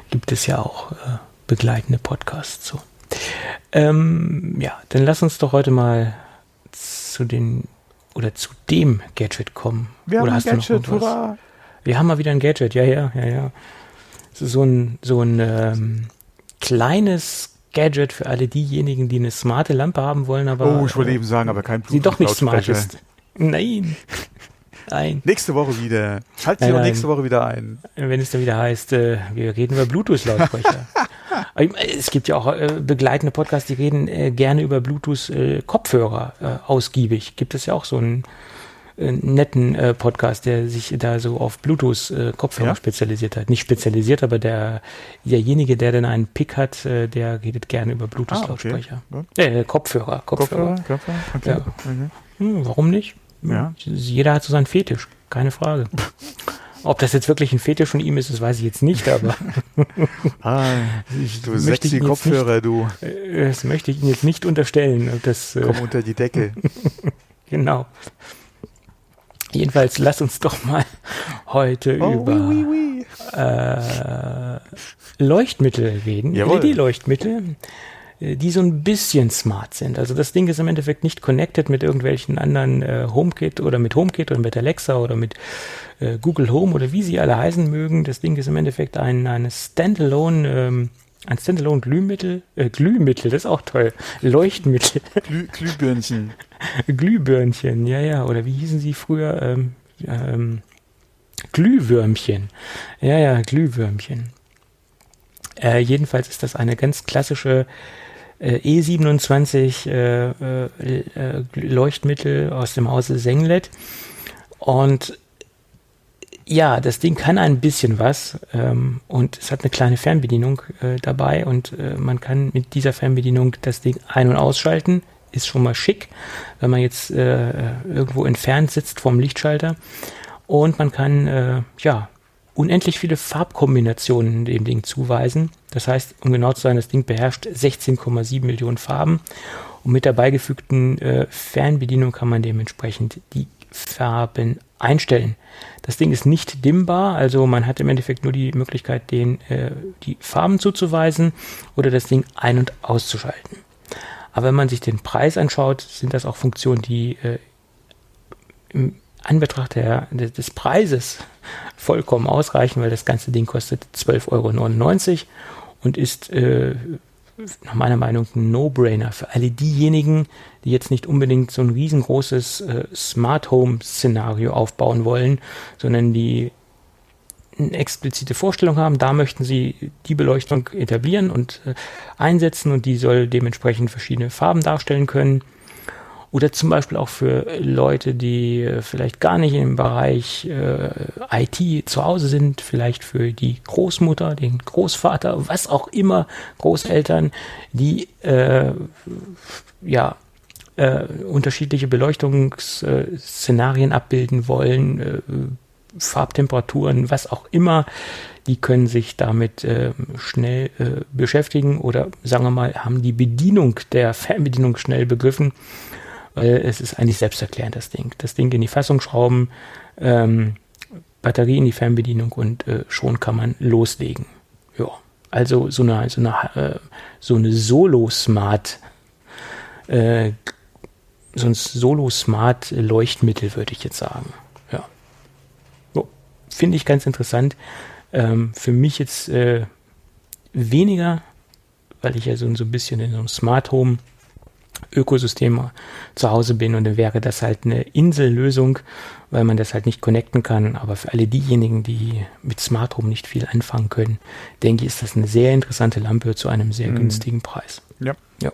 Gibt es ja auch äh, begleitende Podcasts so. Ähm, ja, dann lass uns doch heute mal zu den oder zu dem Gadget kommen. Wir oder haben ein Gadget, hurra! Wir haben mal wieder ein Gadget, ja, ja, ja, ja. So ein, so ein ähm, kleines Gadget für alle diejenigen, die eine smarte Lampe haben wollen, aber. Oh, ich wollte eben sagen, aber kein Bluetooth. Sie doch nicht smart ist. Nein. Nein. Nächste Woche wieder. Schalt sie auch nächste Woche wieder ein. Wenn es dann wieder heißt, äh, wir reden über Bluetooth-Lautsprecher. <laughs> es gibt ja auch äh, begleitende Podcasts, die reden äh, gerne über Bluetooth-Kopfhörer äh, äh, ausgiebig. Gibt es ja auch so einen äh, netten Podcast, der sich da so auf Bluetooth-Kopfhörer ja? spezialisiert hat. Nicht spezialisiert, aber der derjenige, der dann einen Pick hat, der redet gerne über Bluetooth-Lautsprecher. Ah, okay. Kopfhörer, Kopfhörer. Kopfhörer, Kopfhörer? Okay. Ja. Okay. Hm, warum nicht? Ja. Jeder hat so seinen Fetisch, keine Frage. <laughs> Ob das jetzt wirklich ein Fetisch von ihm ist, das weiß ich jetzt nicht, aber. <laughs> ah, du sexy Kopfhörer, nicht, du. Äh, das möchte ich Ihnen jetzt nicht unterstellen. Das, äh, Komm unter die Decke. <laughs> genau. Jedenfalls lass uns doch mal heute oh, über oui, oui, oui. Äh, Leuchtmittel reden. LED-Leuchtmittel die so ein bisschen smart sind. Also das Ding ist im Endeffekt nicht connected mit irgendwelchen anderen äh, HomeKit oder mit HomeKit oder mit Alexa oder mit äh, Google Home oder wie sie alle heißen mögen. Das Ding ist im Endeffekt ein, eine Standalone, ähm, ein Standalone Glühmittel, äh, Glühmittel, das ist auch toll. Leuchtmittel. Glüh, Glühbirnchen. <laughs> Glühbirnchen, ja, ja. Oder wie hießen sie früher? Ähm, ähm, Glühwürmchen. Ja, ja, Glühwürmchen. Äh, jedenfalls ist das eine ganz klassische äh, E27 äh, äh, Leuchtmittel aus dem Hause Senglet. Und ja, das Ding kann ein bisschen was ähm, und es hat eine kleine Fernbedienung äh, dabei und äh, man kann mit dieser Fernbedienung das Ding ein- und ausschalten. Ist schon mal schick, wenn man jetzt äh, irgendwo entfernt sitzt vom Lichtschalter. Und man kann äh, ja unendlich viele Farbkombinationen dem Ding zuweisen. Das heißt, um genau zu sein, das Ding beherrscht 16,7 Millionen Farben. Und mit der beigefügten äh, Fernbedienung kann man dementsprechend die Farben einstellen. Das Ding ist nicht dimmbar, also man hat im Endeffekt nur die Möglichkeit, den, äh, die Farben zuzuweisen oder das Ding ein- und auszuschalten. Aber wenn man sich den Preis anschaut, sind das auch Funktionen, die äh, im Anbetracht der, des Preises vollkommen ausreichen, weil das ganze Ding kostet 12,99 Euro und ist äh, nach meiner Meinung ein No-Brainer für alle diejenigen, die jetzt nicht unbedingt so ein riesengroßes äh, Smart Home-Szenario aufbauen wollen, sondern die eine explizite Vorstellung haben, da möchten sie die Beleuchtung etablieren und äh, einsetzen und die soll dementsprechend verschiedene Farben darstellen können. Oder zum Beispiel auch für Leute, die äh, vielleicht gar nicht im Bereich äh, IT zu Hause sind, vielleicht für die Großmutter, den Großvater, was auch immer, Großeltern, die äh, ja äh, unterschiedliche Beleuchtungsszenarien abbilden wollen, äh, Farbtemperaturen, was auch immer, die können sich damit äh, schnell äh, beschäftigen oder sagen wir mal, haben die Bedienung der Fernbedienung schnell begriffen, weil es ist eigentlich selbsterklärend, das Ding. Das Ding in die Fassung schrauben, ähm, Batterie in die Fernbedienung und äh, schon kann man loslegen. Ja, also so eine, so eine, äh, so eine Solo-Smart äh, so ein Solo-Smart-Leuchtmittel, würde ich jetzt sagen. Ja. So, Finde ich ganz interessant. Ähm, für mich jetzt äh, weniger, weil ich ja so, so ein bisschen in so einem Smart Home Ökosystem zu Hause bin und dann wäre das halt eine Insellösung, weil man das halt nicht connecten kann. Aber für alle diejenigen, die mit Smart Home nicht viel anfangen können, denke ich, ist das eine sehr interessante Lampe zu einem sehr Mhm. günstigen Preis. Ja. Ja.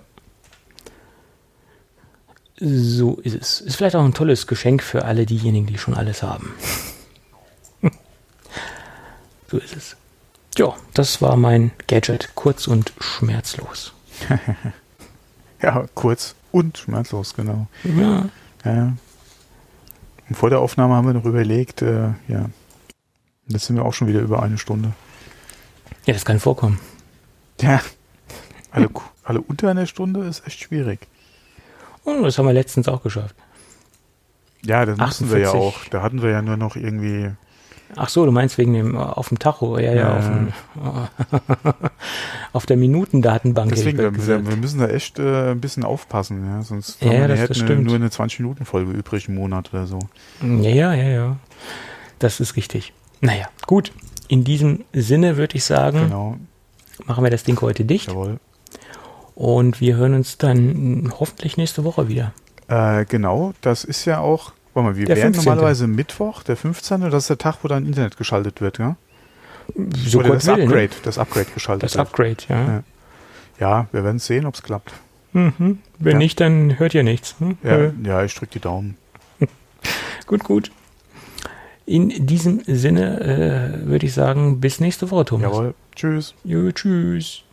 So ist es. Ist vielleicht auch ein tolles Geschenk für alle diejenigen, die schon alles haben. <laughs> so ist es. Ja, das war mein Gadget. Kurz und schmerzlos. <laughs> <laughs> Ja, kurz und schmerzlos, genau. Ja. Ja. Und vor der Aufnahme haben wir noch überlegt, äh, ja, jetzt sind wir auch schon wieder über eine Stunde. ja, das kann vorkommen. Ja, alle, <laughs> alle unter einer Stunde ist echt schwierig. Oh, das haben wir letztens auch geschafft. Ja, das mussten wir ja 48. auch. Da hatten wir ja nur noch irgendwie, Ach so, du meinst wegen dem äh, auf dem Tacho, ja, ja, Ja, auf, dem, <laughs> auf der Minutendatenbank. deswegen, wir, wir müssen da echt äh, ein bisschen aufpassen, ja, sonst Ja, haben wir das- nachher das nur eine 20-Minuten-Folge übrig im Monat oder so. Ja, ja, ja, ja. Das ist richtig. Naja, gut. In diesem Sinne würde ich sagen, Genau, machen wir das Ding heute dicht jawohl. und wir hören uns dann mh, hoffentlich nächste Woche wieder. Äh, genau, das ist ja auch, warte mal, wir Der wären 15.. normalerweise Mittwoch, der 15. Das ist der Tag, wo dann Internet geschaltet wird, ja? So Oder das will, Upgrade, ne? das Upgrade geschaltet Das wird. Upgrade, ja. Ja. Ja, wir werden sehen, ob es klappt. Mhm. Wenn Ja. nicht, dann hört ihr nichts. Hm? Ja, Äh, ja ich drücke die Daumen. <laughs> gut, gut. In diesem Sinne äh, würde ich sagen, bis nächste Woche, Thomas. Jawohl. Tschüss. Jo, tschüss.